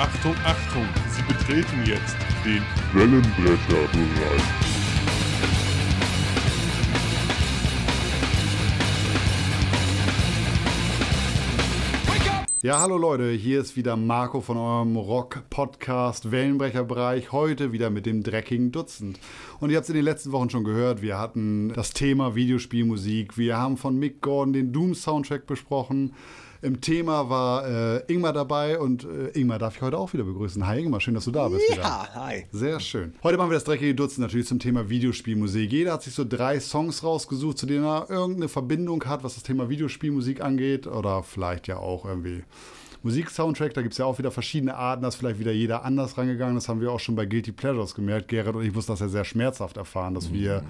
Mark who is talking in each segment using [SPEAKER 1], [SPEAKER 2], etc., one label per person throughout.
[SPEAKER 1] Achtung, Achtung, Sie betreten jetzt den Wellenbrecherbereich.
[SPEAKER 2] Ja, hallo Leute, hier ist wieder Marco von eurem Rock-Podcast Wellenbrecherbereich. Heute wieder mit dem dreckigen Dutzend. Und ihr habt es in den letzten Wochen schon gehört, wir hatten das Thema Videospielmusik. Wir haben von Mick Gordon den Doom-Soundtrack besprochen. Im Thema war äh, Ingmar dabei und äh, Ingmar darf ich heute auch wieder begrüßen. Hi Ingmar, schön, dass du da bist.
[SPEAKER 3] Ja,
[SPEAKER 2] wieder.
[SPEAKER 3] hi.
[SPEAKER 2] Sehr schön. Heute machen wir das dreckige Dutzend natürlich zum Thema Videospielmusik. Jeder hat sich so drei Songs rausgesucht, zu denen er irgendeine Verbindung hat, was das Thema Videospielmusik angeht. Oder vielleicht ja auch irgendwie Musik-Soundtrack. Da gibt es ja auch wieder verschiedene Arten. Da ist vielleicht wieder jeder anders rangegangen. Das haben wir auch schon bei Guilty Pleasures gemerkt. Gerrit und ich mussten das ja sehr schmerzhaft erfahren, dass wir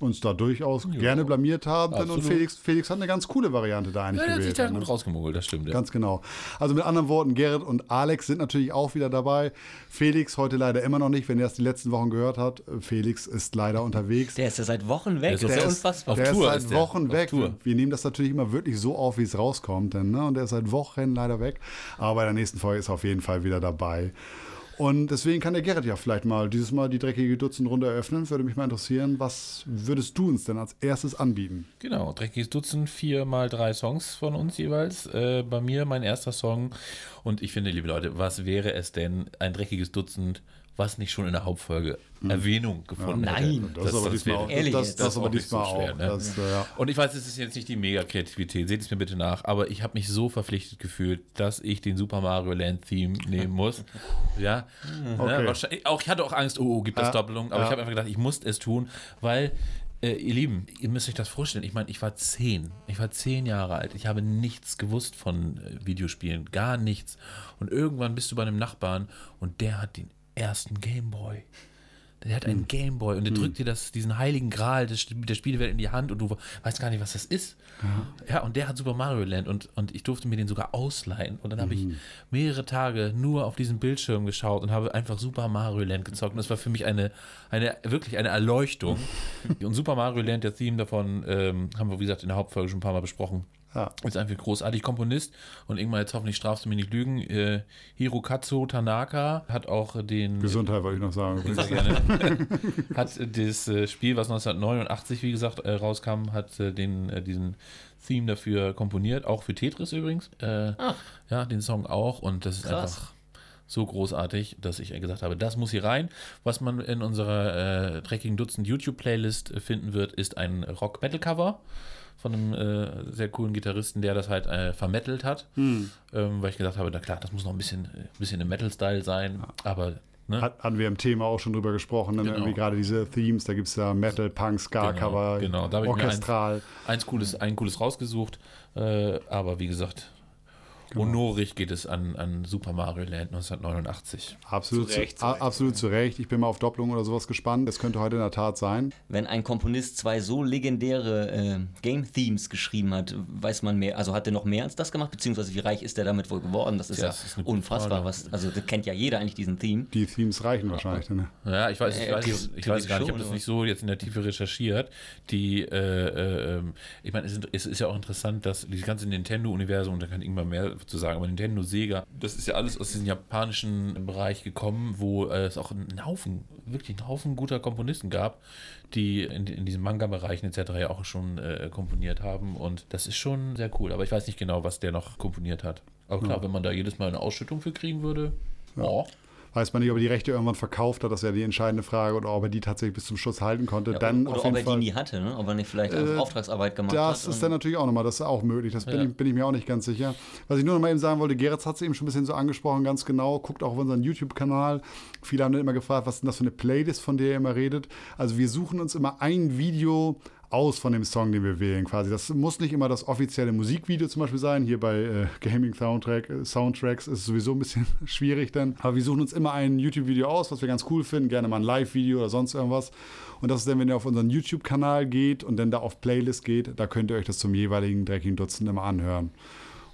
[SPEAKER 2] uns da durchaus gerne blamiert haben. Und
[SPEAKER 4] Absolut.
[SPEAKER 2] Felix, Felix hat eine ganz coole Variante da eigentlich
[SPEAKER 4] Ja, der hat sich
[SPEAKER 2] gewählt.
[SPEAKER 4] da
[SPEAKER 2] ne?
[SPEAKER 4] gut rausgemogelt, das stimmt. Ja.
[SPEAKER 2] Ganz genau. Also mit anderen Worten, Gerrit und Alex sind natürlich auch wieder dabei. Felix heute leider immer noch nicht, wenn er es die letzten Wochen gehört hat. Felix ist leider unterwegs.
[SPEAKER 3] Der ist ja seit Wochen weg.
[SPEAKER 4] Der ist
[SPEAKER 3] Das ist ja
[SPEAKER 4] der
[SPEAKER 3] unfassbar.
[SPEAKER 4] auf
[SPEAKER 2] der
[SPEAKER 4] Tour
[SPEAKER 2] ist seit
[SPEAKER 4] ist der.
[SPEAKER 2] Wochen
[SPEAKER 4] Auf
[SPEAKER 2] weg. Wir nehmen das natürlich immer wirklich so auf, wie es rauskommt. Denn, ne? Und der ist seit Wochen leider weg. Aber bei der nächsten Folge ist er auf jeden Fall wieder dabei. Und deswegen kann der Gerrit ja vielleicht mal dieses Mal die dreckige Dutzendrunde eröffnen. Würde mich mal interessieren, was würdest du uns denn als erstes anbieten?
[SPEAKER 4] Genau, dreckiges Dutzend, vier mal drei Songs von uns jeweils. Äh, bei mir mein erster Song. Und ich finde, liebe Leute, was wäre es denn, ein dreckiges Dutzend, was nicht schon in der Hauptfolge Erwähnung gefunden
[SPEAKER 3] Nein.
[SPEAKER 4] hätte?
[SPEAKER 2] Das, ist aber diesmal auch.
[SPEAKER 3] ehrlich
[SPEAKER 2] Das, das,
[SPEAKER 4] Das ist
[SPEAKER 2] aber diesmal
[SPEAKER 4] so schwer,
[SPEAKER 2] auch.
[SPEAKER 4] ne?
[SPEAKER 2] Das, äh, ja.
[SPEAKER 4] Und ich weiß, es ist jetzt nicht die Mega-Kreativität, seht es mir bitte nach, aber ich habe mich so verpflichtet gefühlt, dass ich den Super Mario Land Theme nehmen muss. Ja,
[SPEAKER 2] Okay.
[SPEAKER 4] ne, auch, ich hatte auch Angst, oh, oh gibt es
[SPEAKER 2] Ja.
[SPEAKER 4] Doppelung, aber
[SPEAKER 2] Ja.
[SPEAKER 4] ich habe einfach gedacht, ich muss es tun, weil, äh, ihr Lieben, ihr müsst euch das vorstellen, ich meine, ich war zehn, ich war zehn Jahre alt, ich habe nichts gewusst von äh, Videospielen, gar nichts. Und irgendwann bist du bei einem Nachbarn und der hat den ersten Gameboy. Der hat
[SPEAKER 2] Hm.
[SPEAKER 4] einen Gameboy und der drückt dir das, diesen heiligen Gral des, der Spielewelt in die Hand und du weißt gar nicht, was das ist. Ja, und der hat Super Mario Land und, und ich durfte mir den sogar ausleihen. Und dann habe
[SPEAKER 2] Hm.
[SPEAKER 4] ich mehrere Tage nur auf diesen Bildschirm geschaut und habe einfach Super Mario Land gezockt. Und das war für mich eine, eine wirklich eine Erleuchtung. und Super Mario Land, der Theme davon, ähm, haben wir, wie gesagt, in der Hauptfolge schon ein paar Mal besprochen.
[SPEAKER 2] Ja.
[SPEAKER 4] Ist einfach großartig Komponist und irgendwann jetzt hoffentlich strafst du mir nicht lügen. Äh, Hirokazu Tanaka hat auch den
[SPEAKER 2] Gesundheit wollte ich noch sagen.
[SPEAKER 4] sehr gerne. hat äh, das äh, Spiel, was 1989, wie gesagt, äh, rauskam, hat äh, den, äh, diesen Theme dafür komponiert, auch für Tetris übrigens. Äh, Ja, den Song auch und das ist
[SPEAKER 3] Krass.
[SPEAKER 4] einfach so großartig, dass ich gesagt habe, das muss hier rein. Was man in unserer äh, dreckigen Dutzend YouTube-Playlist äh, finden wird, ist ein Rock-Metal-Cover von einem äh, sehr coolen Gitarristen, der das halt äh, vermettelt hat.
[SPEAKER 2] Hm.
[SPEAKER 4] Ähm, weil ich gesagt habe, na klar, das muss noch ein bisschen, äh, bisschen im Metal-Style sein, aber ne?
[SPEAKER 2] Hat, hatten wir im Thema auch schon drüber gesprochen, ne?
[SPEAKER 4] Genau.
[SPEAKER 2] irgendwie gerade diese Themes, da gibt es ja Metal, Punk, Ska-Cover,
[SPEAKER 4] Genau, genau. Da
[SPEAKER 2] orchestral.
[SPEAKER 4] eins cooles, ein cooles rausgesucht. Äh, aber wie gesagt, honorig geht es an, an Super Mario Land 1989.
[SPEAKER 2] Absolut
[SPEAKER 3] Zu Recht, zu Recht.
[SPEAKER 2] absolut zu Recht. Ich bin mal auf Doppelung oder sowas gespannt. Das könnte heute in der Tat sein.
[SPEAKER 3] Wenn ein Komponist zwei so legendäre äh, Game-Themes geschrieben hat, weiß man mehr. Also hat er noch mehr als das gemacht? Beziehungsweise wie reich ist er damit wohl geworden? Das ist
[SPEAKER 4] Ja,
[SPEAKER 3] ja,
[SPEAKER 4] das ist
[SPEAKER 3] unfassbar. Was, also das kennt ja jeder eigentlich diesen Theme.
[SPEAKER 2] Die Themes reichen wahrscheinlich. Ne?
[SPEAKER 4] Ja, ich weiß, ich
[SPEAKER 3] Äh,
[SPEAKER 4] weiß,
[SPEAKER 3] theo-
[SPEAKER 4] ich weiß gar nicht, ich habe das nicht so jetzt in der Tiefe recherchiert. Die, äh, äh, ähm, ich meine, es, ist- es ist ja auch interessant, dass dieses ganze Nintendo-Universum, und da kann irgendwann mehr zu sagen, aber Nintendo, Sega, das ist ja alles aus diesem japanischen Bereich gekommen, wo äh, es auch einen Haufen, wirklich einen Haufen guter Komponisten gab, die in, in diesem Manga-Bereichen etc. ja auch schon äh, komponiert haben. Und das ist schon sehr cool. Aber ich weiß nicht genau, was der noch komponiert hat. Aber klar, wenn man da jedes Mal eine Ausschüttung für kriegen würde, oh,
[SPEAKER 2] Weiß man nicht, ob er die Rechte irgendwann verkauft hat, das ist ja die entscheidende Frage, oder ob er die tatsächlich bis zum Schluss halten konnte. dann
[SPEAKER 3] Oder ob er
[SPEAKER 2] Fall.
[SPEAKER 3] die nie hatte, ne? ob er nicht vielleicht
[SPEAKER 2] Äh,
[SPEAKER 3] Auftragsarbeit gemacht hat.
[SPEAKER 2] Das ist dann natürlich auch nochmal, das ist auch möglich, das bin,
[SPEAKER 4] Ja.
[SPEAKER 2] ich, bin ich mir auch nicht ganz sicher. Was ich nur noch mal eben sagen wollte, Gerrit hat es eben schon ein bisschen so angesprochen, ganz genau, guckt auch auf unseren YouTube-Kanal. Viele haben dann immer gefragt, was ist denn das für eine Playlist, von der ihr immer redet. Also wir suchen uns immer ein Video aus von dem Song, den wir wählen quasi. Das muss nicht immer das offizielle Musikvideo zum Beispiel sein. Hier bei äh, Gaming Soundtrack, äh, Soundtracks ist es sowieso ein bisschen schwierig dann. Aber wir suchen uns immer ein YouTube-Video aus, was wir ganz cool finden. Gerne mal ein Live-Video oder sonst irgendwas. Und das ist dann, wenn ihr auf unseren YouTube-Kanal geht und dann da auf Playlist geht, da könnt ihr euch das zum jeweiligen dreckigen Dutzend immer anhören.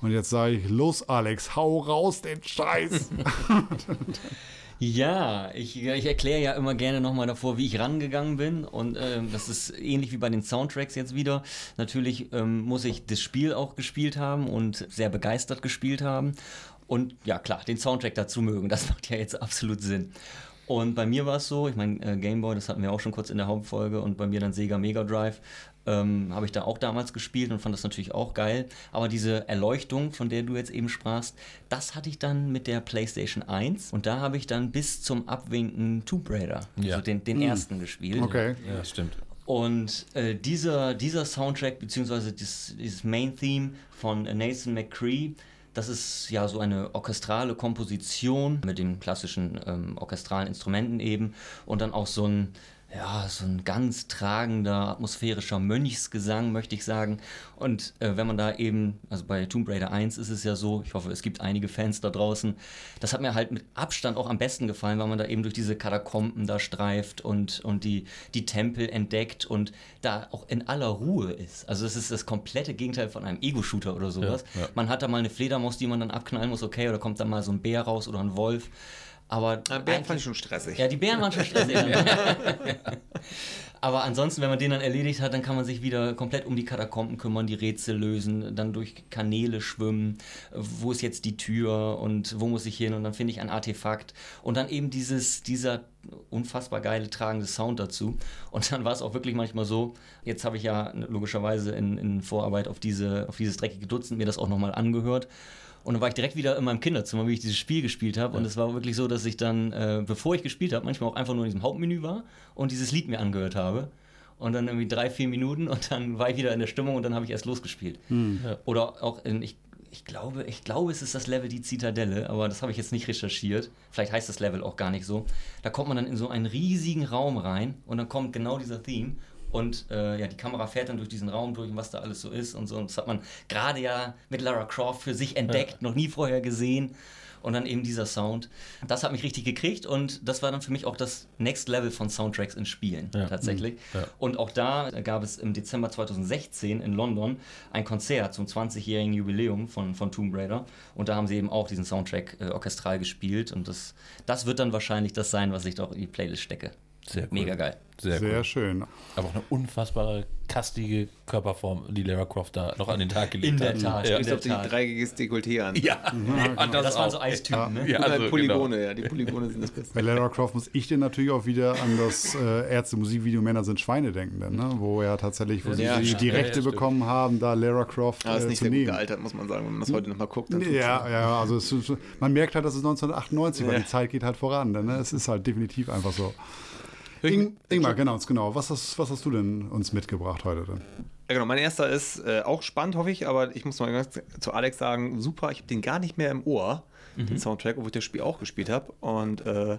[SPEAKER 2] Und jetzt sage ich, los Alex, hau raus den Scheiß.
[SPEAKER 3] Ja, ich, ich erkläre ja immer gerne nochmal davor, wie ich rangegangen bin. Und ähm, das ist ähnlich wie bei den Soundtracks jetzt wieder. Natürlich ähm, muss ich das Spiel auch gespielt haben und sehr begeistert gespielt haben. und ja klar, den Soundtrack dazu mögen. Das macht ja jetzt absolut Sinn. Und bei mir war es so, ich meine, äh, Gameboy, das hatten wir auch schon kurz in der Hauptfolge und bei mir dann Sega Mega Drive, ähm, habe ich da auch damals gespielt und fand das natürlich auch geil. Aber diese Erleuchtung, von der du jetzt eben sprachst, das hatte ich dann mit der PlayStation 1 und da habe ich dann bis zum Abwinken Tomb Raider,
[SPEAKER 4] Ja.
[SPEAKER 3] also den, den ersten gespielt.
[SPEAKER 2] Okay.
[SPEAKER 4] Ja, stimmt.
[SPEAKER 3] Und äh, dieser, dieser Soundtrack, beziehungsweise dieses, dieses Main-Theme von Nathan McCree, das ist ja so eine orchestrale Komposition mit den klassischen ähm, orchestralen Instrumenten eben und dann auch so ein, ja, so ein ganz tragender, atmosphärischer Mönchsgesang, möchte ich sagen. Und äh, wenn man da eben, also bei Tomb Raider 1 ist es ja so, ich hoffe, es gibt einige Fans da draußen, das hat mir halt mit Abstand auch am besten gefallen, weil man da eben durch diese Katakomben da streift und, und die, die Tempel entdeckt und da auch in aller Ruhe ist. Also es ist das komplette Gegenteil von einem Ego-Shooter oder sowas.
[SPEAKER 4] Ja, ja.
[SPEAKER 3] Man hat da mal eine Fledermaus, die man dann abknallen muss, okay, oder kommt da mal so ein Bär raus oder ein Wolf. Aber
[SPEAKER 5] Bären
[SPEAKER 3] eigentlich-
[SPEAKER 5] fand ich schon stressig.
[SPEAKER 3] ja, die Bären waren schon stressig. Aber ansonsten, wenn man den dann erledigt hat, dann kann man sich wieder komplett um die Katakomben kümmern, die Rätsel lösen, dann durch Kanäle schwimmen, wo ist jetzt die Tür und wo muss ich hin und dann finde ich ein Artefakt und dann eben dieses, dieser unfassbar geile tragende Sound dazu. Und dann war es auch wirklich manchmal so, jetzt habe ich ja logischerweise in, in Vorarbeit auf, diese, auf dieses dreckige Dutzend mir das auch nochmal angehört. Und dann war ich direkt wieder in meinem Kinderzimmer, wie ich dieses Spiel gespielt habe. Und es war wirklich so, dass ich dann, äh, bevor ich gespielt habe, manchmal auch einfach nur in diesem Hauptmenü war und dieses Lied mir angehört habe. Und dann irgendwie drei, vier Minuten und dann war ich wieder in der Stimmung und dann habe ich erst losgespielt.
[SPEAKER 4] Ja.
[SPEAKER 3] Oder auch in, ich, ich glaube, ich glaube, es ist das Level die Zitadelle, aber das habe ich jetzt nicht recherchiert. Vielleicht heißt das Level auch gar nicht so. Da kommt man dann in so einen riesigen Raum rein und dann kommt genau dieser Theme. Und äh, ja, die Kamera fährt dann durch diesen Raum durch und was da alles so ist und so. Und das hat man gerade ja mit Lara Croft für sich entdeckt, noch nie vorher gesehen. Und dann eben dieser Sound. Das hat mich richtig gekriegt und das war dann für mich auch das Next Level von Soundtracks in Spielen
[SPEAKER 4] Ja.
[SPEAKER 3] tatsächlich.
[SPEAKER 4] Ja.
[SPEAKER 3] Und auch da gab es im Dezember 2016 in London ein Konzert zum 20-jährigen Jubiläum von, von Tomb Raider. Und da haben sie eben auch diesen Soundtrack äh, orchestral gespielt. Und das, das wird dann wahrscheinlich das sein, was ich doch in die Playlist stecke.
[SPEAKER 4] Sehr cool.
[SPEAKER 3] Mega geil.
[SPEAKER 4] Sehr,
[SPEAKER 2] Sehr
[SPEAKER 4] cool.
[SPEAKER 2] schön.
[SPEAKER 4] Aber auch eine unfassbare, kastige Körperform, die Lara Croft da noch an den Tag gelegt
[SPEAKER 3] In der
[SPEAKER 4] hat.
[SPEAKER 3] Tat,
[SPEAKER 4] Ja,
[SPEAKER 3] in
[SPEAKER 5] Ich
[SPEAKER 3] der
[SPEAKER 5] glaube, die
[SPEAKER 3] Tat.
[SPEAKER 5] dreieckiges Dekolleté an.
[SPEAKER 4] ja, ja, das,
[SPEAKER 3] Das waren
[SPEAKER 4] auch.
[SPEAKER 3] so Eistypen, ne?
[SPEAKER 4] Ja,
[SPEAKER 5] Oder
[SPEAKER 4] also,
[SPEAKER 5] Polygone,
[SPEAKER 4] genau.
[SPEAKER 5] ja. Die Polygone sind das Beste.
[SPEAKER 2] Bei Lara Croft muss ich dir natürlich auch wieder an das äh, Ärzte-Musikvideo Männer sind Schweine denken, denn, ne? wo ja tatsächlich, wo sie
[SPEAKER 5] Ja,
[SPEAKER 2] die, die
[SPEAKER 4] Ja, ja,
[SPEAKER 2] Rechte bekommen haben, da Lara Croft
[SPEAKER 5] ist
[SPEAKER 2] äh,
[SPEAKER 5] nicht
[SPEAKER 2] zu
[SPEAKER 5] sehr gut
[SPEAKER 2] nehmen.
[SPEAKER 5] gealtert, muss man sagen. Wenn man das heute nochmal guckt,
[SPEAKER 2] Ja, ja, also es ist, man merkt halt, dass es 1998 war.
[SPEAKER 5] Ja.
[SPEAKER 2] Die Zeit geht halt voran. Denn, ne? Es ist halt definitiv einfach so. Ing, Ingmar, genau, genau. Was hast, was hast du denn uns mitgebracht heute denn?
[SPEAKER 5] Ja, genau. Mein erster ist äh, auch spannend, hoffe ich, aber ich muss mal ganz zu Alex sagen, super, ich habe den gar nicht mehr im Ohr, den Soundtrack, obwohl ich das Spiel auch gespielt habe und, äh,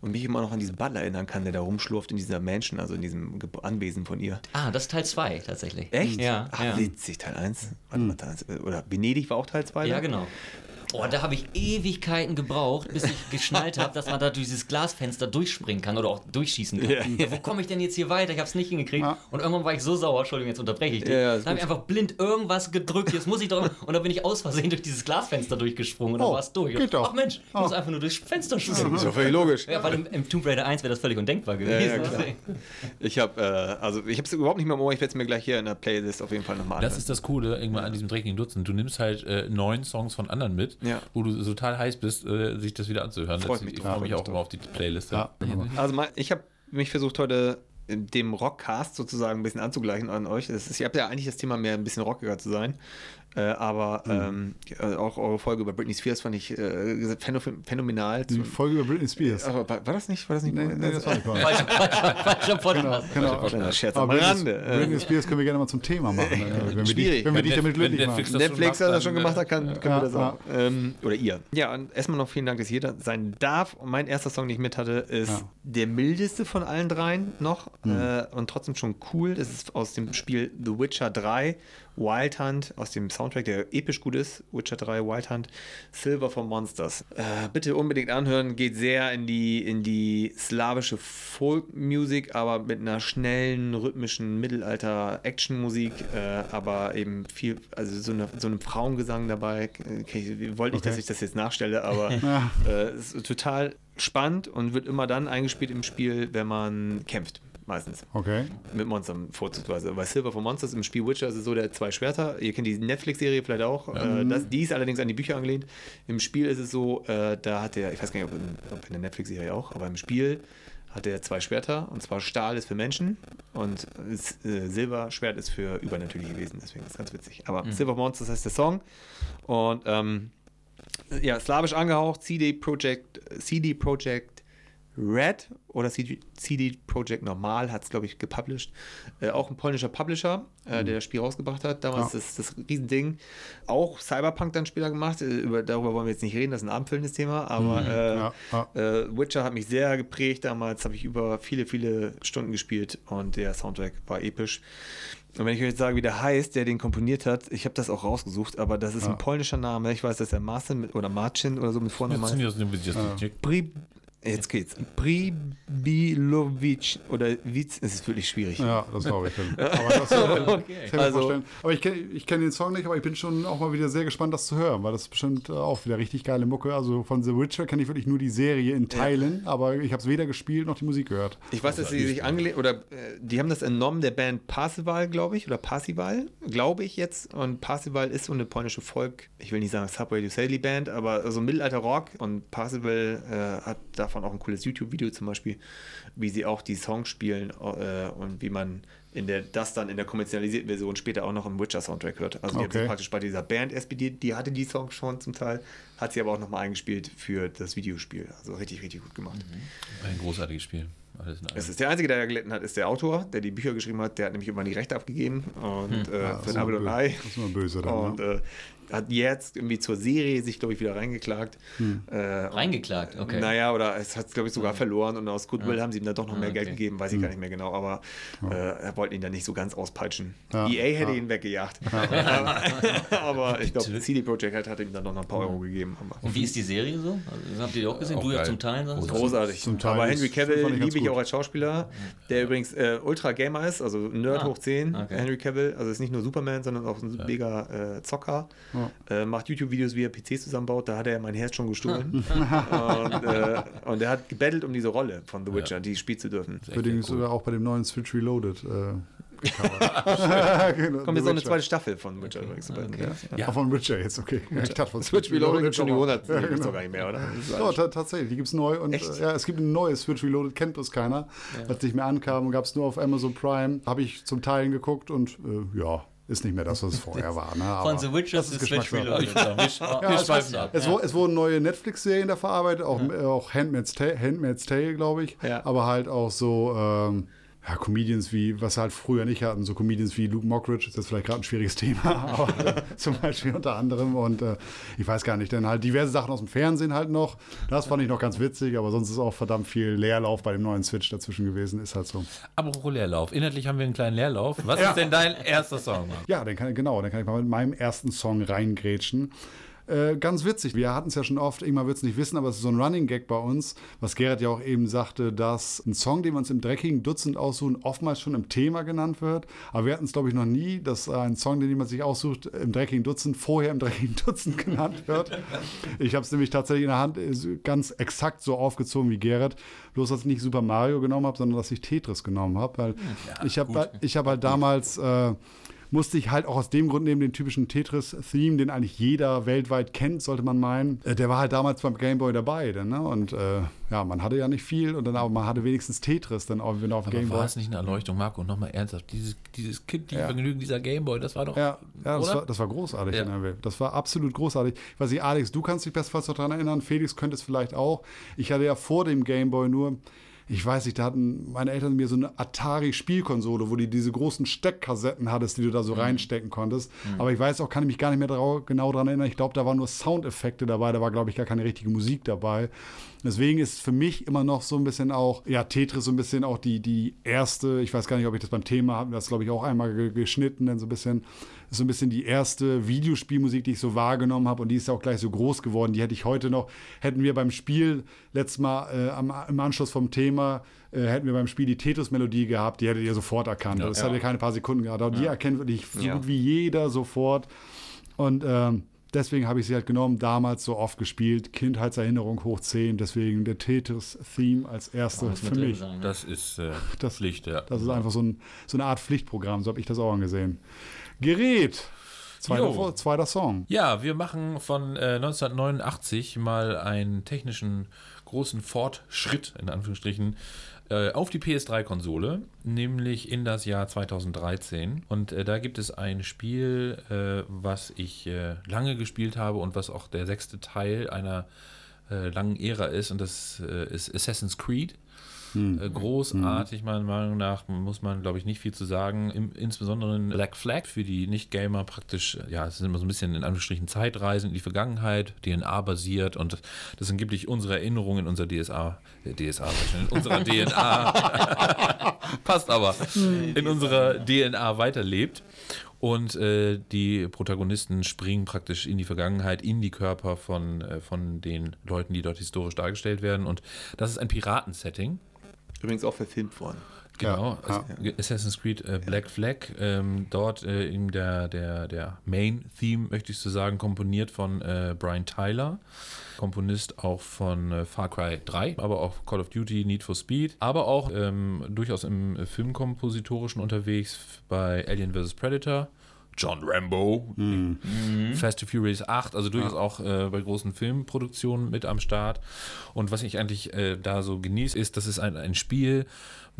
[SPEAKER 5] und mich immer noch an diesen Butler erinnern kann, der da rumschlurft in dieser Mansion, also in diesem Ge Anwesen von ihr.
[SPEAKER 3] Ah, das ist Teil 2 tatsächlich.
[SPEAKER 5] Echt?
[SPEAKER 3] Ja.
[SPEAKER 5] Ach,
[SPEAKER 3] ja.
[SPEAKER 5] witzig, Teil 1. Warte mal, Teil 1. Oder Venedig war auch Teil 2?
[SPEAKER 3] Ja, genau. Oh, da habe ich Ewigkeiten gebraucht, bis ich geschnallt habe, dass man da durch dieses Glasfenster durchspringen kann oder auch durchschießen kann.
[SPEAKER 5] Ja.
[SPEAKER 3] Wo komme ich denn jetzt hier weiter? Ich habe es nicht hingekriegt.
[SPEAKER 2] Ja.
[SPEAKER 3] Und irgendwann war ich so sauer, Entschuldigung, jetzt unterbreche ich dich.
[SPEAKER 5] Ja,
[SPEAKER 3] da habe ich einfach blind irgendwas gedrückt, jetzt muss ich doch. Und dann bin ich aus Versehen durch dieses Glasfenster durchgesprungen und dann
[SPEAKER 2] Oh,
[SPEAKER 3] war es durch.
[SPEAKER 2] geht doch.
[SPEAKER 3] Ach Mensch, ich
[SPEAKER 2] Oh.
[SPEAKER 3] muss einfach nur durchs Fenster springen.
[SPEAKER 5] Ist doch völlig logisch.
[SPEAKER 3] Ja, weil im, im Tomb Raider 1 wäre das völlig undenkbar gewesen.
[SPEAKER 5] ja, klar. Ich habe, äh, also ich habe es überhaupt nicht mehr im Ohr, ich werde es mir gleich hier in der Playlist auf jeden Fall nochmal
[SPEAKER 4] Das ist das Coole irgendwann an diesem dreckigen Dutzend. Du nimmst halt äh, neun Songs von anderen mit,
[SPEAKER 5] Ja.
[SPEAKER 4] wo du so total heiß bist, äh, sich das wieder anzuhören.
[SPEAKER 5] Freut
[SPEAKER 4] Das-
[SPEAKER 5] mich
[SPEAKER 4] ich freue mich auch immer auf die Playlist.
[SPEAKER 2] Ja,
[SPEAKER 5] Also mein, ich habe mich versucht heute dem Rockcast sozusagen ein bisschen anzugleichen an euch. Ist, ihr habt ja eigentlich das Thema mehr ein bisschen rockiger zu sein. Äh, aber ähm, äh, auch eure Folge über Britney Spears fand ich äh, phäno- phänomenal.
[SPEAKER 2] Die Folge über Britney Spears.
[SPEAKER 5] aber war war das nicht? War das nicht?
[SPEAKER 2] Nee, nee, das war nicht wahr.
[SPEAKER 3] Falscher, falscher Podcast.
[SPEAKER 2] Genau.
[SPEAKER 5] Kleiner Scherz am
[SPEAKER 2] Aber Britney,
[SPEAKER 5] Rande. Äh,
[SPEAKER 2] Britney Spears können wir gerne mal zum Thema machen. ne? wenn, wir
[SPEAKER 5] Schwierig.
[SPEAKER 2] wenn wir dich damit glücklich machen.
[SPEAKER 4] Netflix das
[SPEAKER 5] Netflix
[SPEAKER 4] schon
[SPEAKER 5] hat das
[SPEAKER 4] macht,
[SPEAKER 5] schon gemacht, da kann, können
[SPEAKER 2] ja,
[SPEAKER 5] wir das auch. Ähm, oder ihr. Ja, und erstmal noch vielen Dank, dass jeder sein darf. Und mein erster Song, den ich mit hatte, ist
[SPEAKER 2] Ja.
[SPEAKER 5] der mildeste von allen dreien noch äh, und trotzdem schon cool. Das ist aus dem Spiel The Witcher 3, Wild Hunt, aus dem Soundtrack, der episch gut ist. Witcher 3, Wild Hunt, Silver for Monsters. Äh, bitte unbedingt anhören, geht sehr in die, in die slawische Folk-Music, aber mit einer schnellen, rhythmischen Mittelalter-Action-Musik, äh, aber eben viel, also so, eine, so einem Frauengesang dabei. Okay, ich wollte nicht, dass
[SPEAKER 2] Okay.
[SPEAKER 5] ich das jetzt nachstelle, aber äh, es ist total spannend und wird immer dann eingespielt im Spiel, wenn man kämpft. Meistens.
[SPEAKER 2] Okay.
[SPEAKER 5] Mit Monstern vorzugsweise. Bei Silver for Monsters im Spiel Witcher ist es so der zwei Schwerter. Ihr kennt die Netflix-Serie vielleicht auch. Äh, das, die ist allerdings an die Bücher angelehnt. Im Spiel ist es so, äh, da hat der, ich weiß gar nicht, ob in, ob in der Netflix-Serie auch, aber im Spiel hat er zwei Schwerter. Und zwar Stahl ist für Menschen und äh, Silberschwert ist für übernatürliche Wesen. Deswegen ist es ganz witzig. Aber Silver for Monsters heißt der Song. Und ähm, ja, slawisch angehaucht, CD Projekt, CD Projekt Red oder CD, CD Projekt Normal hat es, glaube ich, gepublished. Äh, auch ein polnischer Publisher, äh, der das Spiel rausgebracht hat. Damals
[SPEAKER 2] Ja.
[SPEAKER 5] das, das Riesending. Auch Cyberpunk dann später gemacht. Äh, über, darüber wollen wir jetzt nicht reden, das ist ein abendfüllendes Thema. Aber äh,
[SPEAKER 2] Ja, ja.
[SPEAKER 5] äh, Witcher hat mich sehr geprägt. Damals habe ich über viele, viele Stunden gespielt und der Soundtrack war episch. Und wenn ich euch jetzt sage, wie der heißt, der den komponiert hat, ich habe das auch rausgesucht, aber das ist ein polnischer Name. Ich weiß, dass er Marcin mit, oder Marcin oder so mit Vornamen heißt. Pri, jetzt geht's. Pribilowicz oder Witz, es ist wirklich schwierig.
[SPEAKER 2] Ja, das glaube ich. Aber das, äh, das kann ich mir
[SPEAKER 5] Also-
[SPEAKER 2] vorstellen. Aber ich kenne kenn den Song nicht, aber ich bin schon auch mal wieder sehr gespannt, das zu hören, weil das ist bestimmt äh, auch wieder richtig geile Mucke. Also von The Witcher kenne ich wirklich nur die Serie in Teilen, aber ich habe es weder gespielt noch die Musik gehört.
[SPEAKER 5] Ich weiß, dass sie sich angelehnt, oder äh, die haben das entnommen der Band Parsival, glaube ich, oder Parsival, glaube ich jetzt. Und Parsival ist so eine polnische Folk, ich will nicht sagen Subway to Sally Band, aber so Mittelalter-Rock. Und Parsival äh, hat davon auch ein cooles YouTube-Video zum Beispiel, wie sie auch die Songs spielen äh, und wie man in der, das dann in der kommerzialisierten Version später auch noch im Witcher-Soundtrack hört. Also die haben sich praktisch bei dieser Band SPD, die hatte die Songs schon zum Teil, hat sie aber auch nochmal eingespielt für das Videospiel. Also richtig, richtig gut gemacht.
[SPEAKER 4] Ein großartiges Spiel.
[SPEAKER 5] Es ist der Einzige, der ja gelitten hat, ist der Autor, der die Bücher geschrieben hat. Der hat nämlich immer die Rechte abgegeben und äh,
[SPEAKER 2] Hm. das
[SPEAKER 5] für
[SPEAKER 2] ist
[SPEAKER 5] ein Apfel
[SPEAKER 2] immer
[SPEAKER 5] und Ei.
[SPEAKER 2] das ist immer böse dann,
[SPEAKER 5] Und
[SPEAKER 2] ne?
[SPEAKER 5] äh, hat jetzt irgendwie zur Serie sich, glaube ich, wieder reingeklagt.
[SPEAKER 2] Hm.
[SPEAKER 5] Äh,
[SPEAKER 3] Reingeklagt, okay.
[SPEAKER 5] Naja, oder es hat es, glaube ich, sogar verloren und aus Goodwill haben sie ihm dann doch noch
[SPEAKER 3] Ah,
[SPEAKER 5] mehr Geld
[SPEAKER 3] okay.
[SPEAKER 5] gegeben, weiß ich gar nicht mehr genau, aber äh, er wollte ihn dann nicht so ganz auspeitschen.
[SPEAKER 2] Ja,
[SPEAKER 5] EA hätte
[SPEAKER 2] ja.
[SPEAKER 5] ihn weggejagt. aber, ich glaube, CD Projekt Red hat ihm dann noch ein paar Euro gegeben. Aber
[SPEAKER 3] Und wie ist die Serie so? Also, habt ihr die auch gesehen?
[SPEAKER 4] Auch
[SPEAKER 3] du ja zum Teil. sagst du?
[SPEAKER 5] Großartig.
[SPEAKER 2] Zum Teil
[SPEAKER 5] Aber Henry Cavill
[SPEAKER 2] ich
[SPEAKER 5] liebe ich
[SPEAKER 2] gut.
[SPEAKER 5] auch als Schauspieler, der übrigens äh, Ultra Gamer ist, also Nerd
[SPEAKER 3] Ah,
[SPEAKER 5] hoch 10.
[SPEAKER 3] okay.
[SPEAKER 5] Henry Cavill, also ist nicht nur Superman, sondern auch ein mega äh, Äh, macht YouTube-Videos, wie er PCs zusammenbaut. Da hat er mein Herz schon gestohlen. und, äh, und er hat gebettelt um diese Rolle von The Witcher, die spielen zu dürfen.
[SPEAKER 2] Für den ist sogar auch bei dem neuen Switch Reloaded. Äh, gecovert. genau,
[SPEAKER 5] Kommt jetzt noch eine
[SPEAKER 2] Witcher.
[SPEAKER 5] zweite Staffel von Witcher übrigens. Ja.
[SPEAKER 2] Ja. Auch von Witcher jetzt, okay. Ich dachte von
[SPEAKER 5] Switch Reloaded gibt schon die
[SPEAKER 2] Reloaded.
[SPEAKER 5] 100. Ja, gibt's doch gar nicht mehr, oder? Das ist
[SPEAKER 2] Ja, tatsächlich, die gibt es neu. Und
[SPEAKER 5] Echt?
[SPEAKER 2] äh, ja, es gibt ein neues Switch Reloaded, kennt bloß keiner. Als nicht mehr ankam, gab es nur auf Amazon Prime. Habe ich zum Teilen geguckt und äh, ja, ist nicht mehr das, was es vorher war. Ne? Aber
[SPEAKER 3] Von The Witcher
[SPEAKER 2] das
[SPEAKER 3] zu
[SPEAKER 2] ist
[SPEAKER 3] Switch. Reloaded.
[SPEAKER 2] Ja, es,
[SPEAKER 4] schweifen ab.
[SPEAKER 2] es, es wurden neue Netflix-Serien da verarbeitet, auch, äh, auch Handmaid's Tale, Handmaid's Tale glaube ich.
[SPEAKER 5] Ja.
[SPEAKER 2] Aber halt auch so ähm, ja, Comedians wie, was wir halt früher nicht hatten, so Comedians wie Luke Mockridge, ist jetzt vielleicht gerade ein schwieriges Thema, aber äh, zum Beispiel unter anderem. Und äh, ich weiß gar nicht, denn halt diverse Sachen aus dem Fernsehen halt noch. Das fand ich noch ganz witzig, aber sonst ist auch verdammt viel Leerlauf bei dem neuen Switch dazwischen gewesen. Ist halt so.
[SPEAKER 4] Apropos Leerlauf. Inhaltlich haben wir einen kleinen Leerlauf. Was
[SPEAKER 2] Ja.
[SPEAKER 4] ist denn dein erster Song?
[SPEAKER 2] Ja, dann kann, genau, dann kann ich mal mit meinem ersten Song reingrätschen. Äh, ganz witzig, wir hatten es ja schon oft, Ingmar wird es nicht wissen, aber es ist so ein Running Gag bei uns, was Gerrit ja auch eben sagte, dass ein Song, den wir uns im dreckigen Dutzend aussuchen, oftmals schon im Thema genannt wird. Aber wir hatten es, glaube ich, noch nie, dass ein Song, den jemand sich aussucht, im dreckigen Dutzend vorher im dreckigen Dutzend genannt wird. Ich habe es nämlich tatsächlich in der Hand ganz exakt so aufgezogen wie Gerrit. Bloß, dass ich nicht Super Mario genommen habe, sondern dass ich Tetris genommen habe. Weil ich habe ich hab halt damals. Äh, musste ich halt auch aus dem Grund nehmen den typischen Tetris-Theme, den eigentlich jeder weltweit kennt, sollte man meinen. Äh, Der war halt damals beim Gameboy dabei. Dann, ne? Und äh, ja, man hatte ja nicht viel und dann aber man hatte wenigstens Tetris dann auch wenn auf dem Gameboy.
[SPEAKER 4] war es nicht eine Erleuchtung, Marco? Nochmal ernsthaft. Dieses, dieses kindliche
[SPEAKER 2] Ja.
[SPEAKER 4] Vergnügen, dieser Gameboy, das war doch.
[SPEAKER 2] Ja, ja das, war, das war großartig
[SPEAKER 4] Ja.
[SPEAKER 2] in der Welt. Das war absolut großartig. Ich weiß nicht, Alex, du kannst dich bestenfalls daran erinnern. Felix könnte es vielleicht auch. Ich hatte ja vor dem Gameboy nur, ich weiß nicht, da hatten meine Eltern mir so eine Atari-Spielkonsole, wo du diese großen Steckkassetten hattest, die du da so reinstecken konntest. Aber ich weiß auch, kann ich mich gar nicht mehr drau- genau daran erinnern. Ich glaube, da waren nur Soundeffekte dabei. Da war, glaube ich, gar keine richtige Musik dabei. Deswegen ist für mich immer noch so ein bisschen auch, ja, Tetris so ein bisschen auch die, die erste, ich weiß gar nicht, ob ich das beim Thema habe, das glaube ich auch einmal ge geschnitten, denn so ein bisschen, ist so ein bisschen die erste Videospielmusik, die ich so wahrgenommen habe und die ist ja auch gleich so groß geworden. Die hätte ich heute noch, hätten wir beim Spiel letztes Mal äh, am, im Anschluss vom Thema, äh, hätten wir beim Spiel die Tetris-Melodie gehabt, die hättet ihr sofort erkannt. das hat ja keine paar Sekunden gehabt, aber die erkennt wirklich so
[SPEAKER 5] Ja.
[SPEAKER 2] gut wie jeder sofort. Und ähm, deswegen habe ich sie halt genommen, damals so oft gespielt, Kindheitserinnerung hoch 10, deswegen der Tetris-Theme als erste
[SPEAKER 3] mit
[SPEAKER 2] für mich.
[SPEAKER 3] sein, ne?
[SPEAKER 4] Das ist äh,
[SPEAKER 2] Das-
[SPEAKER 4] Pflicht, ja.
[SPEAKER 2] Das ist einfach so, ein, so eine Art Pflichtprogramm, so habe ich das auch angesehen. Gerät, zweiter, zweiter Song.
[SPEAKER 4] Ja, wir machen von äh, 1989 mal einen technischen großen Fortschritt, in Anführungsstrichen, äh, auf die PS3-Konsole, nämlich in das Jahr 2013. Und äh, da gibt es ein Spiel, äh, was ich äh, lange gespielt habe und was auch der sechste Teil einer äh, langen Ära ist, und das ist Assassin's Creed. Äh, großartig, meiner Meinung nach, muss man, glaube ich, nicht viel zu sagen. Im, insbesondere in Black Flag für die Nicht-Gamer praktisch, äh, ja, es sind immer so ein bisschen in Anführungsstrichen Zeitreisen in die Vergangenheit, DNA-basiert und das, das angeblich unsere Erinnerungen in unserer DSA, äh, DSA, in unserer DNA, passt aber, in unserer DNA weiterlebt. Und äh, die Protagonisten springen praktisch in die Vergangenheit, in die Körper von, äh, von den Leuten, die dort historisch dargestellt werden. Und das ist ein Piratensetting.
[SPEAKER 5] Übrigens auch verfilmt worden.
[SPEAKER 4] Genau,
[SPEAKER 2] Ja,
[SPEAKER 4] Ass- Assassin's Creed äh, Black Flag, ähm, dort äh, in der, der, der Main-Theme, möchte ich so sagen, komponiert von äh, Brian Tyler, Komponist auch von äh, Far Cry 3, aber auch Call of Duty, Need for Speed, aber auch ähm, durchaus im äh, Filmkompositorischen unterwegs bei Alien vs. Predator. John Rambo, Fast and Furious 8, also durchaus auch äh, bei großen Filmproduktionen mit am Start. Und was ich eigentlich äh, da so genieße, ist, das ist ein, ein Spiel,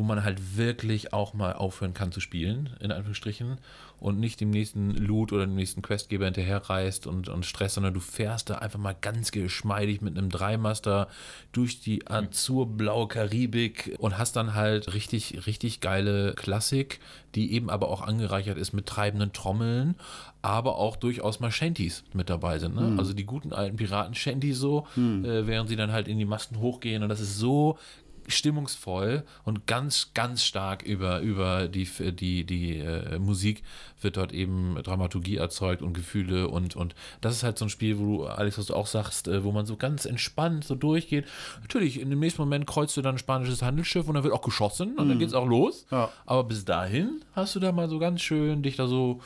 [SPEAKER 4] wo man halt wirklich auch mal aufhören kann zu spielen, in Anführungsstrichen, und nicht dem nächsten Loot oder dem nächsten Questgeber hinterherreist und, und Stress, sondern du fährst da einfach mal ganz geschmeidig mit einem Dreimaster durch die azurblaue Karibik und hast dann halt richtig, richtig geile Klassik, die eben aber auch angereichert ist mit treibenden Trommeln, aber auch durchaus mal Shanties mit dabei sind. Ne? Also die guten alten Piraten-Shanties so, äh, während sie dann halt in die Masten hochgehen und das ist so stimmungsvoll und ganz, ganz stark über, über die, die, die äh, Musik wird dort eben Dramaturgie erzeugt und Gefühle und, und das ist halt so ein Spiel, wo du, Alex, was du auch sagst, äh, wo man so ganz entspannt so durchgeht. Natürlich, in dem nächsten Moment kreuzt du dann ein spanisches Handelsschiff und dann wird auch geschossen und dann geht's auch los.
[SPEAKER 2] Ja.
[SPEAKER 4] Aber bis dahin hast du da mal so ganz schön dich da so